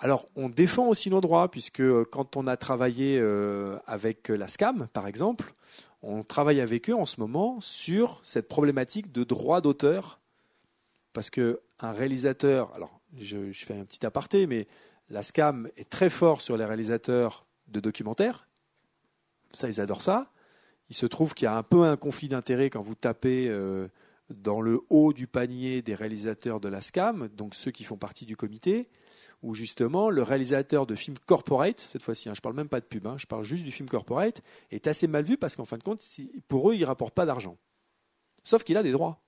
Alors, on défend aussi nos droits, puisque euh, quand on a travaillé euh, avec la SCAM, par exemple, on travaille avec eux en ce moment sur cette problématique de droit d'auteur. Parce qu'un réalisateur, alors je, fais un petit aparté, mais la SCAM est très fort sur les réalisateurs de documentaires. Ça, ils adorent ça. Il se trouve qu'il y a un peu un conflit d'intérêts quand vous tapez euh, dans le haut du panier des réalisateurs de la SCAM, donc ceux qui font partie du comité, où justement le réalisateur de films corporate, cette fois-ci, hein, je ne parle même pas de pub, hein, je parle juste du film corporate, est assez mal vu parce qu'en fin de compte, pour eux, il ne rapporte pas d'argent. Sauf qu'il a des droits.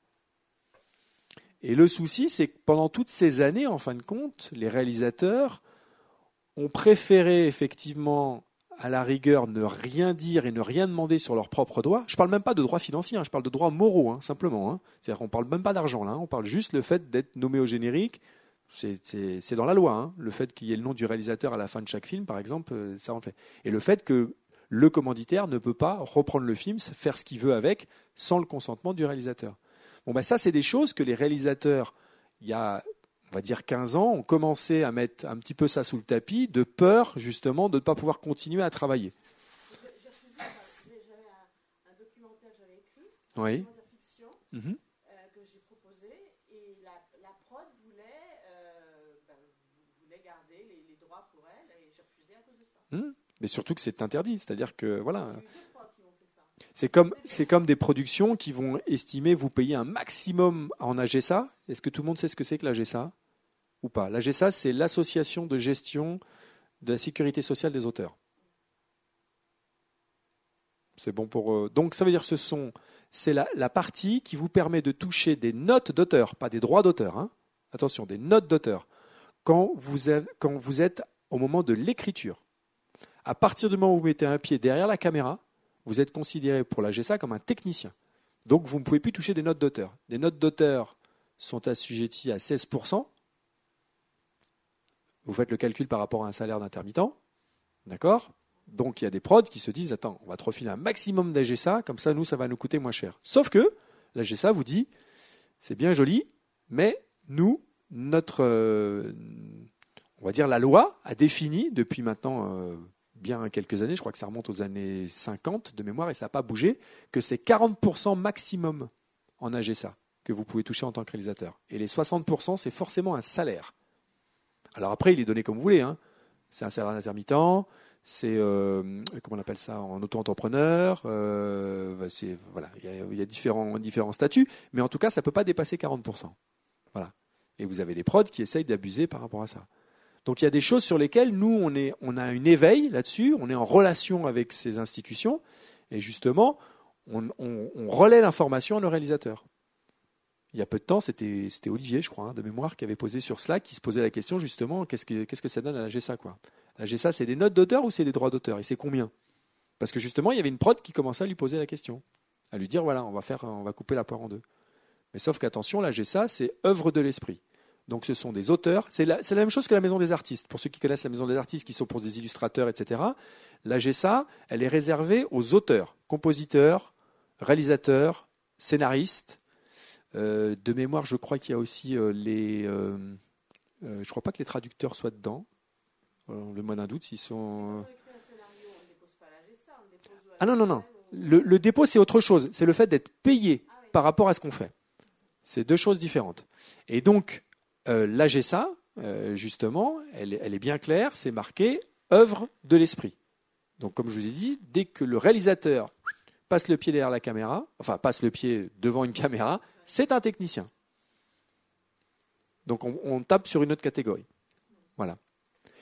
Et le souci, c'est que pendant toutes ces années, en fin de compte, les réalisateurs ont préféré effectivement, à la rigueur, ne rien dire et ne rien demander sur leurs propres droits. Je ne parle même pas de droits financiers, hein, je parle de droits moraux, simplement. C'est-à-dire qu'on ne parle même pas d'argent on parle juste le fait d'être nommé au générique. C'est- dans la loi. hein. Le fait qu'il y ait le nom du réalisateur à la fin de chaque film, par exemple, euh, ça en fait. Et le fait que le commanditaire ne peut pas reprendre le film, faire ce qu'il veut avec, sans le consentement du réalisateur. Bon, ben ça, c'est des choses que les réalisateurs, il y a, on va dire 15 ans, ont commencé à mettre un petit peu ça sous le tapis, de peur justement de ne pas pouvoir continuer à travailler. J'ai refusé, un, un documentaire que j'avais écrit, Oui. un documentaire fiction euh, que j'ai proposé, et la, la prod voulait, euh, ben, voulait garder les, les droits pour elle, et j'ai ça. Mais surtout que c'est interdit, c'est-à-dire que voilà, c'est comme des productions qui vont estimer vous payer un maximum en AGSA. Est-ce que tout le monde sait ce que c'est que l'AGSA ou pas? L'AGSA, c'est l'association de gestion de la sécurité sociale des auteurs. C'est bon pour eux. Donc ça veut dire que ce sont c'est la, partie qui vous permet de toucher des notes d'auteur, pas des droits d'auteur. hein. Attention, des notes d'auteur quand quand vous êtes au moment de l'écriture. À partir du moment où vous mettez un pied derrière la caméra, vous êtes considéré pour la GSA comme un technicien. Donc vous ne pouvez plus toucher des notes d'auteur. Des notes d'auteur sont assujetties à 16%. Vous faites le calcul par rapport à un salaire d'intermittent. D'accord? Donc il y a des prods qui se disent Attends, on va te refiler un maximum d'AGSA, comme ça, nous, ça va nous coûter moins cher. Sauf que la GSA vous dit C'est bien joli, mais nous, notre. euh, on va dire la loi a défini depuis maintenant euh, bien quelques années, je crois que ça remonte aux années 50 de mémoire et ça n'a pas bougé, que c'est 40% maximum en AGSA. que vous pouvez toucher en tant que réalisateur. Et les 60%, c'est forcément un salaire. Alors après, il est donné comme vous voulez. Hein. C'est un salaire intermittent, c'est euh, comment on appelle ça en auto-entrepreneur. Euh, c'est voilà, il y a, il y a différents différents statuts, mais en tout cas, ça peut pas dépasser 40%. Voilà. Et vous avez les prods qui essayent d'abuser par rapport à ça. Donc il y a des choses sur lesquelles nous on a un éveil là-dessus, on est en relation avec ces institutions, et justement, on, relaie l'information à nos réalisateurs. Il y a peu de temps, c'était Olivier, je crois, hein, de mémoire, qui avait posé sur Slack, qui se posait la question justement, qu'est-ce que qu'est-ce que ça donne à la GSA quoi? La GSA, c'est des notes d'auteur ou c'est des droits d'auteur? Et c'est combien? Parce que justement, il y avait une prod qui commençait à lui poser la question, à lui dire voilà, on va faire, on va couper la poire en deux. Mais sauf qu'attention, la GSA, c'est œuvre de l'esprit. Donc ce sont des auteurs. C'est la, même chose que la maison des artistes. Pour ceux qui connaissent la maison des artistes, qui sont pour des illustrateurs, etc., la GSA, elle est réservée aux auteurs, compositeurs, réalisateurs, scénaristes. Euh, de mémoire, je crois qu'il y a aussi euh, les. Euh, je crois pas que les traducteurs soient dedans. Le moins d'un doute s'ils sont. Ne Ah non, non, non. Le, le dépôt, c'est autre chose. C'est le fait d'être payé par rapport à ce qu'on fait. C'est deux choses différentes. Et donc, euh, l'AGSA, euh, justement, elle, est- bien claire, c'est marqué œuvre de l'esprit. Donc, comme je vous ai dit, dès que le réalisateur passe le pied derrière la caméra, enfin passe le pied devant une caméra, c'est un technicien. Donc, on, tape sur une autre catégorie. Voilà.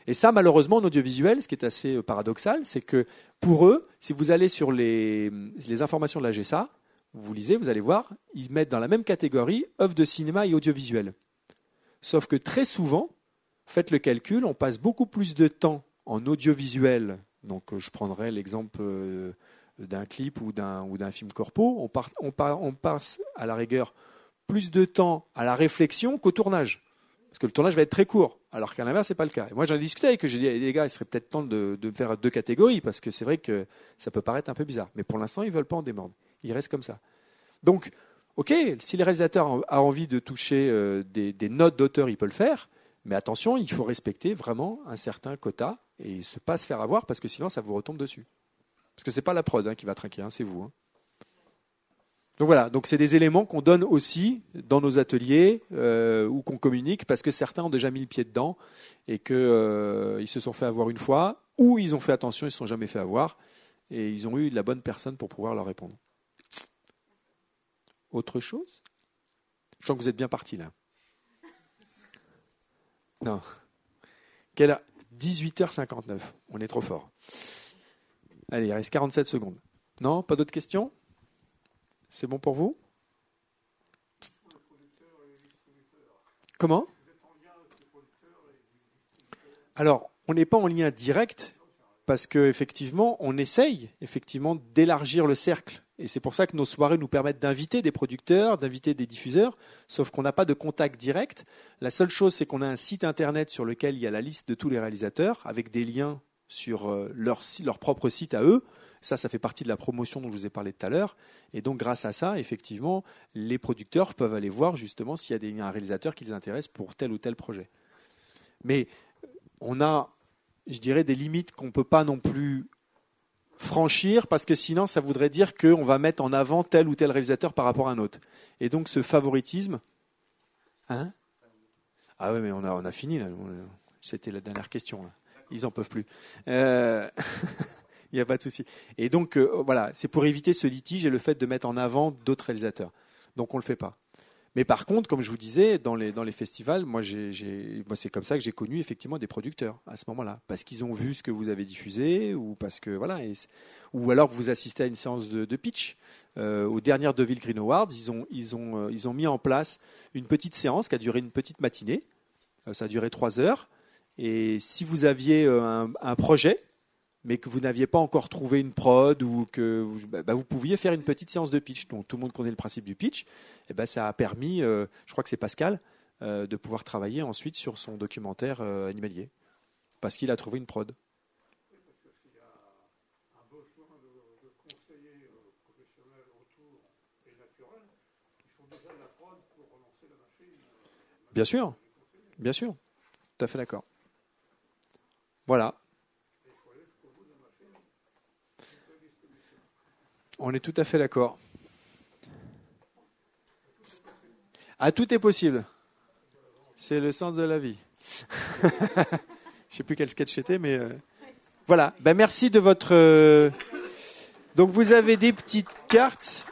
Et ça, malheureusement, en audiovisuel, ce qui est assez euh, paradoxal, c'est que pour eux, si vous allez sur les, les informations de la GSA, vous lisez, vous allez voir, ils mettent dans la même catégorie œuvre de cinéma et audiovisuel. Sauf que très souvent, faites le calcul, on passe beaucoup plus de temps en audiovisuel. Donc, euh, je prendrai l'exemple euh, d'un clip ou d'un film corpo. On, on, passe à la rigueur plus de temps à la réflexion qu'au tournage. Parce que le tournage va être très court, alors qu'à l'inverse, c'est pas le cas. Et moi, j'en ai discuté avec eux. J'ai dit, les gars, il serait peut-être temps de, de faire deux catégories, parce que c'est vrai que ça peut paraître un peu bizarre. Mais pour l'instant, ils veulent pas en démordre. Ils restent comme ça. Donc, ok, si les réalisateurs ont ont envie de toucher euh, des, notes d'auteur, ils peuvent le faire. Mais attention, il faut respecter vraiment un certain quota et se pas se faire avoir, parce que sinon, ça vous retombe dessus. Parce que c'est pas la prod hein, qui va trinquer, hein, c'est vous. hein. Donc voilà, donc c'est des éléments qu'on donne aussi dans nos ateliers euh, ou qu'on communique parce que certains ont déjà mis le pied dedans et que euh, se sont fait avoir une fois ou ils ont fait attention, ils se sont jamais fait avoir et ils ont eu la bonne personne pour pouvoir leur répondre. Autre chose Je sens que vous êtes bien parti là. Non. Quelle heure? 18h59. On est trop fort. Allez, il reste 47 secondes. Non Pas d'autres questions? C'est bon pour vous? Comment? Alors, on n'est pas en lien direct parce que effectivement, on essaye effectivement d'élargir le cercle. Et c'est pour ça que nos soirées nous permettent d'inviter des producteurs, d'inviter des diffuseurs, sauf qu'on n'a pas de contact direct. La seule chose, c'est qu'on a un site internet sur lequel il y a la liste de tous les réalisateurs, avec des liens sur euh, leur, propre site à eux. Ça, ça fait partie de la promotion dont je vous ai parlé tout à l'heure. Et donc, grâce à ça, effectivement, les producteurs peuvent aller voir justement s'il y a un réalisateur qui les intéresse pour tel ou tel projet. Mais on a, je dirais, des limites qu'on ne peut pas non plus franchir parce que sinon, ça voudrait dire qu'on va mettre en avant tel ou tel réalisateur par rapport à un autre. Et donc, ce favoritisme. Hein? Ah ouais, mais on a, a fini là. C'était la dernière question. Là. Ils en peuvent plus. Euh, Il n'y a pas de souci. Et donc, euh, voilà, c'est pour éviter ce litige et le fait de mettre en avant d'autres réalisateurs. Donc, on ne le fait pas. Mais par contre, comme je vous disais, dans les, dans les festivals, moi, j'ai, c'est comme ça que j'ai connu effectivement des producteurs à ce moment-là. Parce qu'ils ont vu ce que vous avez diffusé, ou parce que, voilà, ou alors vous assistez à une séance de, pitch. Euh, aux dernières Deville Green Awards, ils ont, ils, ont, euh, ils ont mis en place une petite séance qui a duré une petite matinée. Euh, ça a duré trois heures. Et si vous aviez un projet, mais que vous n'aviez pas encore trouvé une prod ou que vous, bah, bah, vous pouviez faire une petite séance de pitch. Donc tout le monde connaît le principe du pitch. Et ben ça a permis, euh, je crois que c'est Pascal, euh, de pouvoir travailler ensuite sur son documentaire euh, animalier parce qu'il a trouvé une prod. Bien sûr, bien sûr, tout à fait d'accord. Voilà. On est tout à fait d'accord. Ah, tout est possible. C'est le sens de la vie. Je sais plus quel sketch c'était, mais euh, voilà. Ben, merci de votre. euh, Donc vous avez des petites cartes